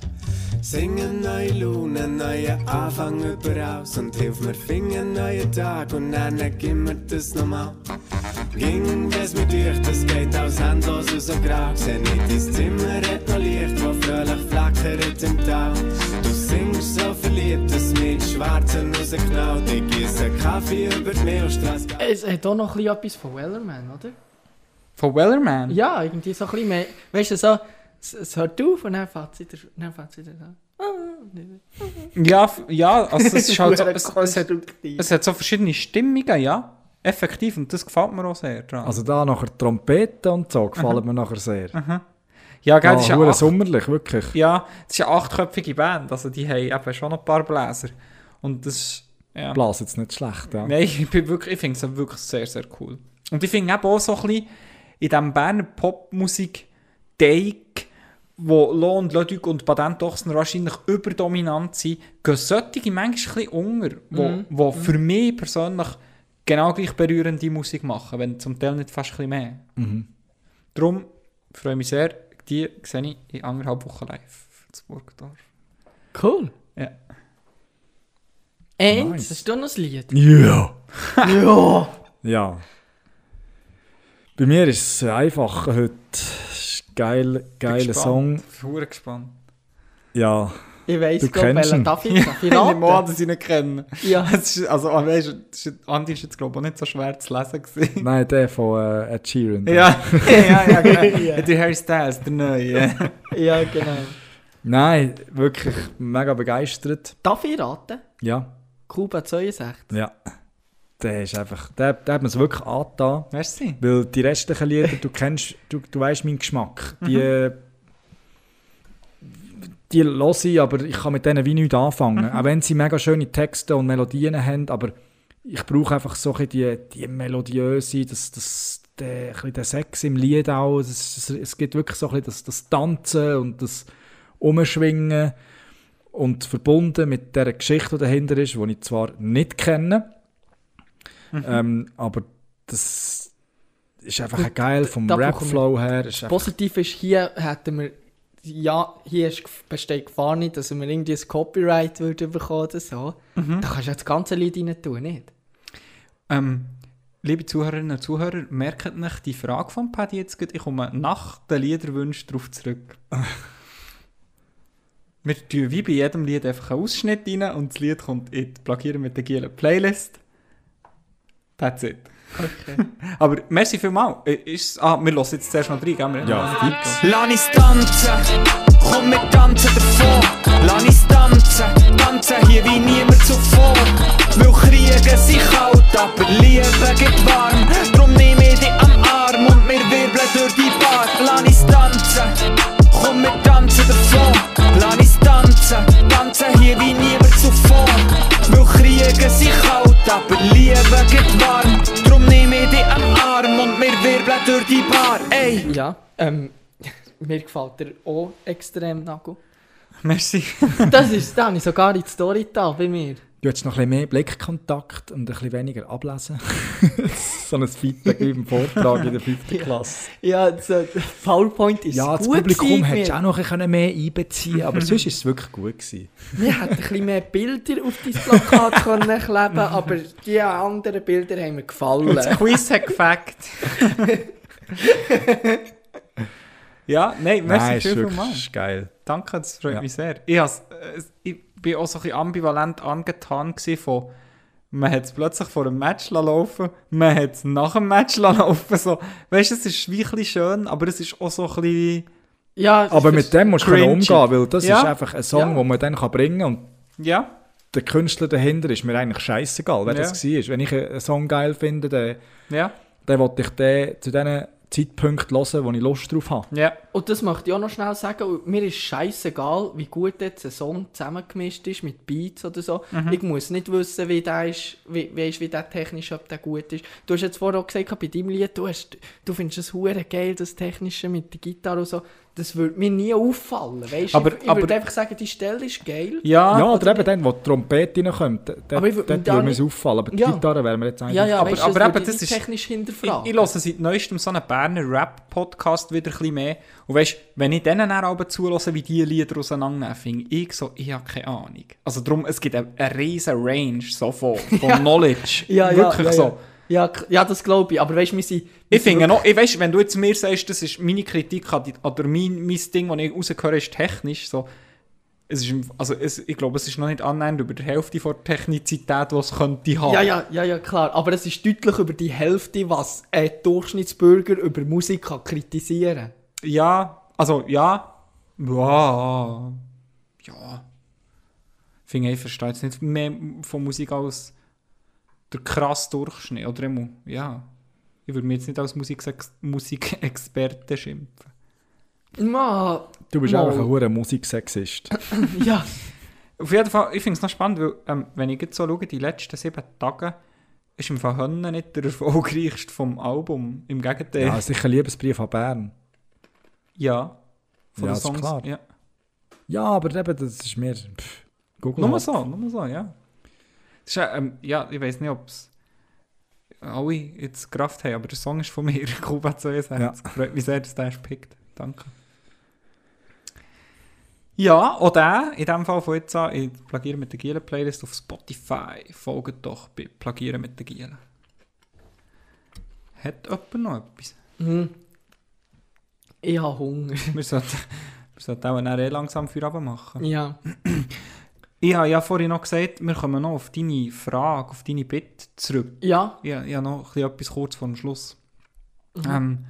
Singen neue Laune, neue Anfang überall. Und hilf mir finden neuen Tag und dann gib mir das nochmal. Ging, wes mit euch, das geht aus endlos und so grau. Seh nicht, das Zimmer hat noch Licht, wo fröhlich flackert im Tau. Du singst so verliebt, dass mit Schwarzen rausknallt. Ich gieße Kaffee über die Milchstraße. Es hat auch noch ein bisschen etwas von Wellerman, oder? Von Wellerman? Ja, irgendwie so ein bisschen mehr. Weißt du, so, es, es hört auf und dann fährt es wieder, dann fährt es wieder an. Ah. Ja, ja also es, ist halt so, es, es, hat, es hat so verschiedene Stimmungen, ja. Effektiv, und das gefällt mir auch sehr dran. Also da nachher Trompeten und so gefallen mir nachher sehr. ja, gell, Ah, das ist ja acht, sommerlich, wirklich. ja, das ist eine achtköpfige Band, also die haben eben schon ein paar Bläser. Und das ist, ja. Blas jetzt nicht schlecht, ja. Nein, ich, bin wirklich, ich finde es wirklich sehr, sehr cool. Und ich finde eben auch so ein bisschen in diesem Berner Popmusik Take, wo Lo und Leduc und Patent Ochsner wahrscheinlich überdominant sind, gehen solche manchmal ein bisschen unter, wo, wo für mich persönlich genau gleich berührende Musik machen, wenn zum Teil nicht fast ein bisschen mehr. Darum freue ich mich sehr, die sehe ich in anderthalb Wochen live in Burgdorf. Cool. Ja. Eins, Nice. hast du noch ein Lied? Ja. ja. Ja. Bei mir ist es einfach heute. Geil, geiler Song. Ich bin verdammt gespannt. Ja. Ich weiss, Du glaub, welchen darf ich, darf ich raten? dass ich ihn kenne. Ja. Es ist, also, weißt du, Andi ist jetzt, glaube ich, auch nicht so schwer zu lesen gewesen. Nein, der von äh, Ed Sheeran. ja, ja, ja, genau. Der Harry Styles, der neue. ja, genau. Nein, wirklich mega begeistert. Darf ich raten? Ja. Kuba 62. Ja. Der ist einfach. Der, der hat mir es wirklich angetan. Merci. Weil die restlichen Lieder, du kennst, du, du weißt meinen Geschmack. Die, die höre ich, aber ich kann mit denen wie nichts anfangen. Auch wenn sie mega schöne Texte und Melodien haben, aber ich brauche einfach so ein die, die melodiöse, das, das, der, ein den Sex im Lied auch. Es, es gibt wirklich so ein das, das Tanzen und das Umschwingen und verbunden mit der Geschichte, die dahinter ist, die ich zwar nicht kenne, ähm, aber das ist einfach geil vom Rapflow her. Ist Das Positive ist, hier hätten wir, ja, hier ist, besteht Gefahr nicht, dass wir irgendwie ein Copyright würden bekommen oder so. Mhm. Da kannst du ja das ganze Lied rein tun, nicht? Ähm, liebe Zuhörerinnen und Zuhörer, merkt nicht die Frage von Paddy jetzt gut. Ich komme nach den Liederwünschen darauf zurück. Wir tun wie bei jedem Lied einfach einen Ausschnitt rein und das Lied kommt in die Plagieren mit der Gielen Playlist. That's it. Okay. Aber merci vielmals. Äh, Ist, ah, wir hören jetzt zuerst noch rein, gell? Wir- Ja, fix. Lass uns tanzen, komm wir tanzen davon. Lass uns tanzen, tanzen hier wie niemand zuvor. Weil Kriege sind kalt, aber Liebe gibt warm. Drum nehm ich dich am Arm und wir wirbeln durch die Bar. Lass uns tanzen, komm wir tanzen davon. Lass uns tanzen, tanzen hier wie niemand zuvor. Weil Kriege sind kalt, aber Liebe gibt warm. Drum nehm ich dich am Arm und wir wirbeln durch die Bar. Ey! Ja, ähm, mir gefällt der auch extrem, Nago. Merci. Das ist, da habe ich sogar in die Story da bei mir. Du hättest noch ein bisschen mehr Blickkontakt und ein bisschen weniger ablesen. so ein Feedback wie beim Vortrag in der 5. Klasse. Ja, das, PowerPoint ist Ja, das gut Publikum hättest du Wir, auch noch ein bisschen mehr einbeziehen aber sonst ist es wirklich gut gewesen. wir hätten ein bisschen mehr Bilder auf dein Plakat können kleben aber die anderen Bilder haben mir gefallen. Das Quiz hat gefackt. ja, nein, merci Nein, ist viel, wirklich vielmals. ist geil. Danke, das freut Ja. mich sehr. Ich has, äh, ich, bin auch so ein bisschen ambivalent angetan gewesen von man hat es plötzlich vor einem Match laufen, man hat es nach dem Match laufen. So. Weißt du, es ist bisschen schön, aber es ist auch so ein bisschen. Ja, Aber mit dem musst du umgehen, weil das Ja. ist einfach ein Song, Ja. den man dann kann bringen kann. Und Ja, der Künstler dahinter ist mir eigentlich scheißegal, wer Ja. das war. Wenn ich einen Song geil finde, dann, ja, dann wollte ich den zu den Zeitpunkten hören, wo ich Lust drauf habe. ja. Und das möchte ich auch noch schnell sagen. Mir ist scheißegal, wie gut jetzt ein Song zusammengemischt ist mit Beats oder so. Ich muss nicht wissen, wie der ist, wie, wie, ist, wie der technisch, ob der gut ist. Du hast jetzt vorher auch gesagt, bei deinem Lied, du, hast, du findest es hure geil, das Technische mit der Gitarre und so. Das würde mir nie auffallen. Weißt? Aber- ich ich aber- würde einfach sagen, die Stelle ist geil. Ja, ja, oder eben dann, wo die Trompete reinkommt, dort, Aber ich würd- dort da würde mir es auffallen. Aber die Ja. Gitarre wäre mir jetzt eigentlich... Ja, ja, Aber- weißt, aber das eben, das ist- technisch Ich, hinterfragen. ich höre seit neuestem so einen Berner Rap-Podcast wieder ein bisschen mehr. Und weißt, wenn ich denen dann aber zulasse, wie die Lieder auseinandernehmen, finde ich so, ich habe keine Ahnung. Also darum, es gibt eine, eine riesen Range so von, von Knowledge. ja, ja, Wirklich ja, so. Ja. Ja, das glaube ich. Aber weißt du, wir sind. wir Ich finde noch, ich weißt, wenn du jetzt mir sagst, das ist meine Kritik oder mein, mein Ding, das ich rausgehöre, ist technisch, so, es ist, also es, ich glaube, es ist noch nicht annähernd über die Hälfte von der Technizität, die es könnte haben. Ja, ja, ja, ja, klar. Aber es ist deutlich über die Hälfte, was ein Durchschnittsbürger über Musik kann kritisieren Ja, also ja. Ja. Ja. Ich finde, ich verstehe jetzt nicht mehr von Musik als der krass Durchschnitt. Oder immer, ja. Ich würde mich jetzt nicht als Musikex Musikexperte schimpfen. kann. Du bist Mal. einfach ein hoher Musiksexist. Ja, Auf jeden Fall, ich finde es noch spannend, weil, ähm, wenn ich jetzt so schaue, die letzten sieben Tage ist im Fall Hönne nicht der erfolgreichste vom Album. Im Gegenteil. ja, sicher Liebesbrief an Bern. Ja. Von Ja, den ist klar. Ja. Ja, aber eben, das ist mir... Pff, Google Nur so, nur so, ja. Das ist, ja, ähm, ja, ich weiß nicht, ob es alle jetzt Kraft haben, aber der Song ist von mir, Kuba 62. Ja. Freut mich sehr, dass der ist gepickt. Danke. Ja, auch der, in dem Fall von jetzt an, in Plagieren mit der Gielen Playlist auf Spotify. Folgt doch bei Plagieren mit der Gielen. Hat jemand noch etwas? hm. ich habe Hunger. Wir sollten, wir sollten auch eh langsam für Abend machen. Ja. Ich habe ja vorhin noch gesagt, wir kommen noch auf deine Frage, auf deine Bitte zurück. Ja, Ja, ja noch ein bisschen etwas kurz vor dem Schluss. Ähm,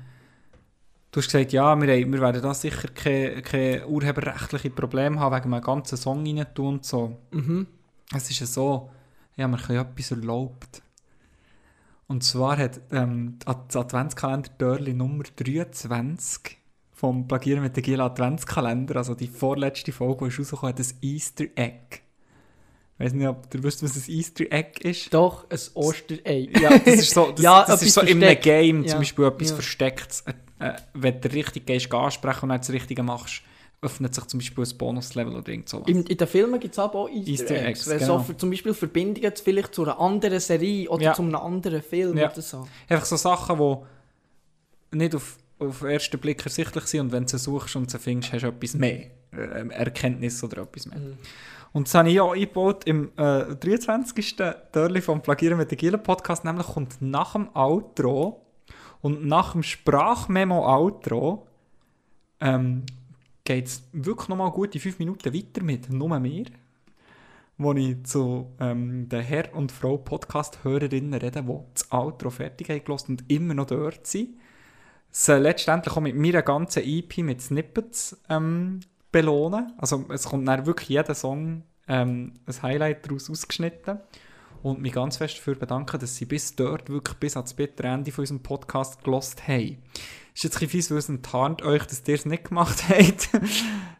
du hast gesagt, ja, wir, wir werden da sicher keine, keine urheberrechtlichen Probleme haben, wegen einem ganzen Song rein tun und so. mhm. Es ist ja so, ja, wir haben etwas erlaubt. Und zwar hat ähm, das Adventskalender Dörli Nummer 23 vom Plagieren mit der Gila Adventskalender, also die vorletzte Folge, die ist rausgekommen, hat ein Easter Egg. Ich weiß nicht, ob ihr wisst, was ein Easter Egg ist. Doch, ein Osterei. Ja, das ist so, das, Ja, das ist so in einem. Game Ja, zum Beispiel etwas ja. Verstecktes. Äh, äh, wenn du richtig gehst, geh ansprechen und dann das Richtige machst, öffnet sich zum Beispiel ein Bonuslevel oder irgend sowas. In, in den Filmen gibt es aber auch Easter, Easter Eggs. Eggs, Wenn genau. so für, zum Beispiel Verbindungen zu- vielleicht zu einer anderen Serie oder Ja. zu einem anderen Film Ja. oder so. Einfach so Sachen, die nicht auf, auf den ersten Blick ersichtlich sind und wenn du sie suchst und sie findest, hast du etwas mehr. Äh, Erkenntnis oder etwas mehr. Mhm. Und das habe ich auch eingebaut im äh, 23. Törli vom Plagieren mit der Gielen Podcast, nämlich kommt nach dem Outro und nach dem Sprachmemo-Outro ähm, geht es wirklich nochmal gute fünf Minuten weiter mit «Nur mehr», wo ich zu ähm, den Herr- und Frau Podcast-Hörerinnen rede, die das Outro fertig haben und immer noch dort sind. Letztendlich auch mit meiner ganzen EP mit Snippets ähm, belohnen. Also es kommt dann wirklich jeder Song ähm, ein Highlight daraus ausgeschnitten. Und mich ganz fest dafür bedanken, dass sie bis dort, wirklich bis ans bittere Ende von unserem Podcast gelost haben. Ist jetzt ein bisschen fies, weil es enttarnt euch, dass ihr es nicht gemacht habt.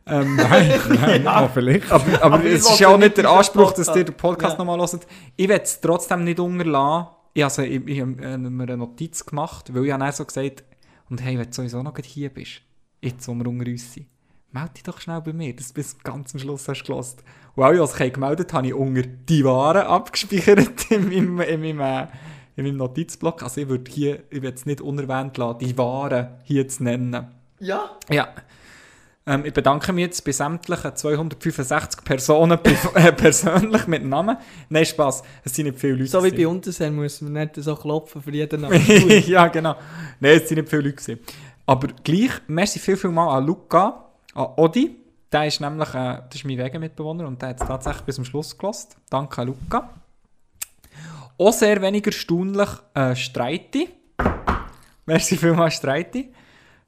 ähm, Nein, nein, ja. vielleicht. aber, aber, Aber es ist ja auch nicht der Anspruch, dass ihr den Podcast Ja. nochmal hört. Ich werde es trotzdem nicht unterlassen. Ich, also, ich, ich habe äh, mir eine Notiz gemacht, weil ich habe dann so gesagt und hey, wenn du sowieso noch hier bist, jetzt, wo wir unter uns sind, melde dich doch schnell bei mir, dass du bis ganz am Schluss hast gelassen. Und alle, was ich gemeldet habe, ich unter die Waren abgespeichert in meinem, in meinem, äh, in meinem Notizblock. Also ich würde hier, ich würde es nicht unerwähnt lassen, die Waren hier zu nennen. Ja. Ja. Ähm, ich bedanke mich jetzt bei sämtlichen 265 Personen äh, persönlich mit Namen. Nein, Spaß, es sind nicht viele Leute. So wie bei uns sein muss man nicht so klopfen für jeden Namen. ja, genau. Nein, es sind nicht viele Leute. gewesen. Aber gleich, merci viel, viel mal an Luca, an Odi, Der ist nämlich äh, das ist mein Wegemitbewohner und der hat es tatsächlich bis zum Schluss gelost. Danke, an Luca. Auch sehr wenig erstaunlich äh, Streiti. Merci vielmals, Streiti,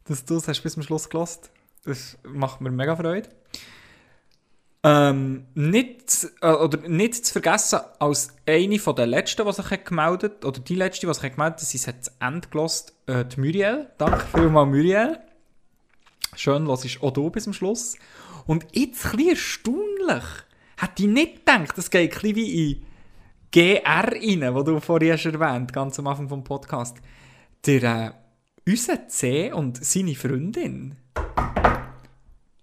dass du es bis zum Schluss gelost. Das macht mir mega Freude. Ähm, nicht, äh, oder nicht zu vergessen, als eine von der letzten, die sich hat gemeldet oder die letzte, die sich gemeldet hat, sie hat zu Ende gelost, äh, die Muriel. Danke vielmals, Muriel. Schön, los ist auch du bis zum Schluss. Und jetzt ein erstaunlich. Hätte ich nicht gedacht, das geht ein wie in GR rein, wo du vorhin hast erwähnt, ganz am Anfang vom Podcast. Der, äh, unser C und seine Freundin.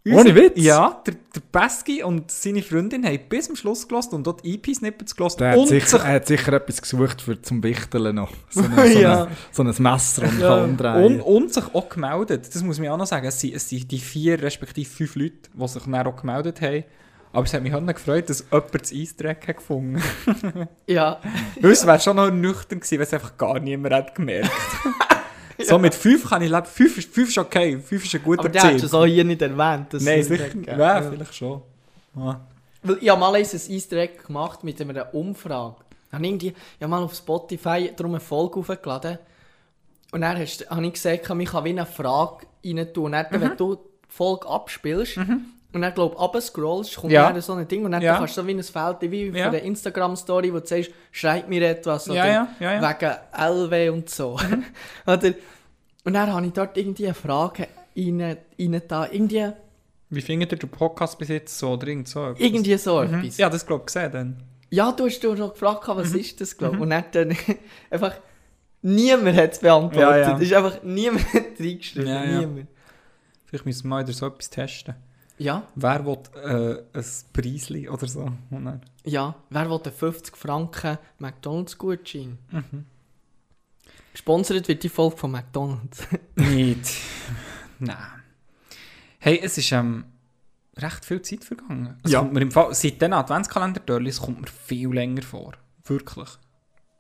Ohne Witz? Ja, der, der Pesky und seine Freundin haben bis zum Schluss gelost und dort EP-Snippets gelost. Der hat sicher, sich er hat sicher etwas gesucht für zum Wichteln noch. So, eine, so, Ja. eine, so ein Messer und Ja, umdrehen. und, und sich auch gemeldet. Das muss man auch noch sagen. Es sind, es sind die vier, respektive fünf Leute, die sich dann auch gemeldet haben. Aber es hat mich auch noch gefreut, dass jemand das Easter Egg hat gefunden Ja. Weil es wäre schon noch nüchtern gewesen, wenn es einfach gar niemand hat gemerkt. So mit fünf kann ich leben. Fünf, ist- fünf ist okay. Fünf ist ein guter Aber der hat Ziel. es so hier nicht erwähnt. dass Nein, sicher. nicht Ja, vielleicht schon. Ja. Weil ich habe mal ein Easter Egg gemacht mit einer Umfrage. Ich habe, irgendwie, ich habe mal auf Spotify darum eine Folge aufgeladen. Und dann hast, habe ich gesagt, man kann wie eine Frage rein tun. Und dann, Mhm. wenn du die Folge abspielst und dann, glaube ich, runterscrollst, kommt Ja. dann so ein Ding. Und dann Ja. kannst du so wie ein Feld, wie Ja. von der Instagram-Story, wo du sagst, schreib mir etwas. Oder ja, ja, ja. wegen LW und so. oder, und dann habe ich dort irgendwie eine Frage rein, rein da. Irgendwie, Wie findet ihr den Podcast bis jetzt so? Oder irgend so? etwas? irgendwie so Mhm. etwas. Ja, das glaube ich gesehen dann. Ja, du hast du noch gefragt, Mhm. was ist das, glaube ich. Und dann, dann einfach niemand hat es beantwortet. Ja, ja. Es ist einfach niemand hat reingeschrieben. Ja, ja. Niemand. Vielleicht müssen wir mal wieder so etwas testen. Ja, Wer will äh, ein Preisli oder so? Und dann- ja. Wer will den 50 Franken McDonalds-Gutschein? Mhm. Gesponsert wird die Folge von McDonalds. Nicht. Nein. Hey, es ist ähm, recht viel Zeit vergangen. Es Ja. kommt mir im Fall, seit den Adventskalender-Törlis kommt mir viel länger vor. Wirklich.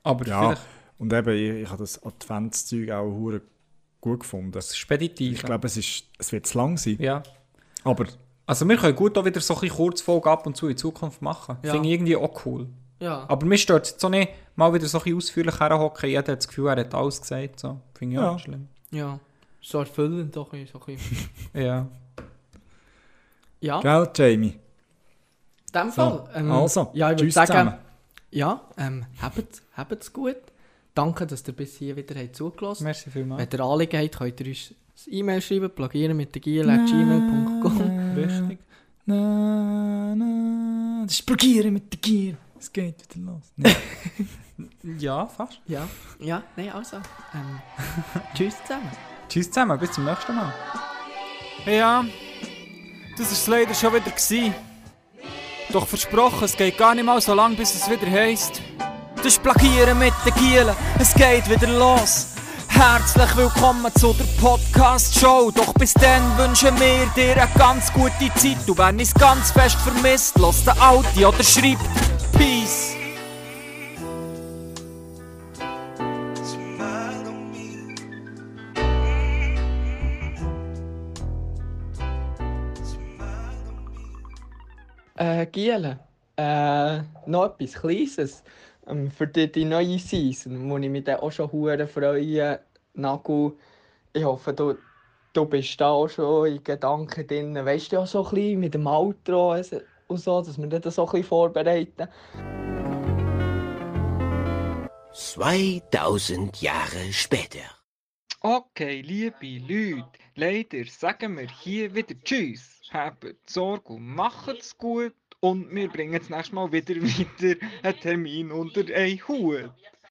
Aber Ja. vielleicht Und eben, ich, ich habe das Adventszeug auch hure gut gefunden. speditiv. Ich glaube, es, ist, es wird zu lang sein. ja. Aber Also wir können gut auch wieder so ein bisschen Kurzfolge ab und zu in Zukunft machen. Ja. Finde ich irgendwie auch cool. Ja. Aber mir stört es jetzt so nicht, mal wieder so ein bisschen ausführlich herhocken. Jeder hat das Gefühl, er hat alles gesagt. So. Finde ich auch Ja. nicht schlimm. Ja. So erfüllend doch. So ein bisschen. Ja. Ja, in gell, Jamie? dem Fall. ähm, also, ja, ich würde sagen, zusammen. ja, ähm, habt's, habt's gut. Danke, dass ihr bis hier wieder habt zugelassen Merci vielmals. Wenn ihr Anliegen habt, könnt ihr uns ein E-Mail schreiben, plagieren mit der gmail.com. Richtig. Na, na, das ist Plagieren mit der Gier. Es geht wieder los. Nee. Ja, fast. Ja, ja, nein, also. Ähm, tschüss zusammen. Tschüss zusammen, bis zum nächsten Mal. Ja, das war es leider schon wieder. Gewesen. Doch versprochen, es geht gar nicht mal so lang, bis es wieder heisst. Das Plagieren mit den Gielen, es geht wieder los. Herzlich willkommen zu der Podcast-Show. Doch bis dann wünschen wir dir eine ganz gute Zeit. Du wenn es ganz fest vermisst, lass den Audi oder schreibt Peace. Äh, Giele, äh, noch etwas Kleines ähm, für die, die neue Season, wo ich mich dann auch schon hure freue. Nagu, ich hoffe, du, du bist da auch schon in Gedanken drin. Weißt du ja so ein bisschen mit dem Outro und so, dass wir das so ein bisschen vorbereiten. 2000 Jahre später. Okay, liebe Leute, leider sagen wir hier wieder Tschüss. Habt Sorge und macht's gut. Und wir bringen das nächste Mal wieder wieder einen Termin unter einen Hut.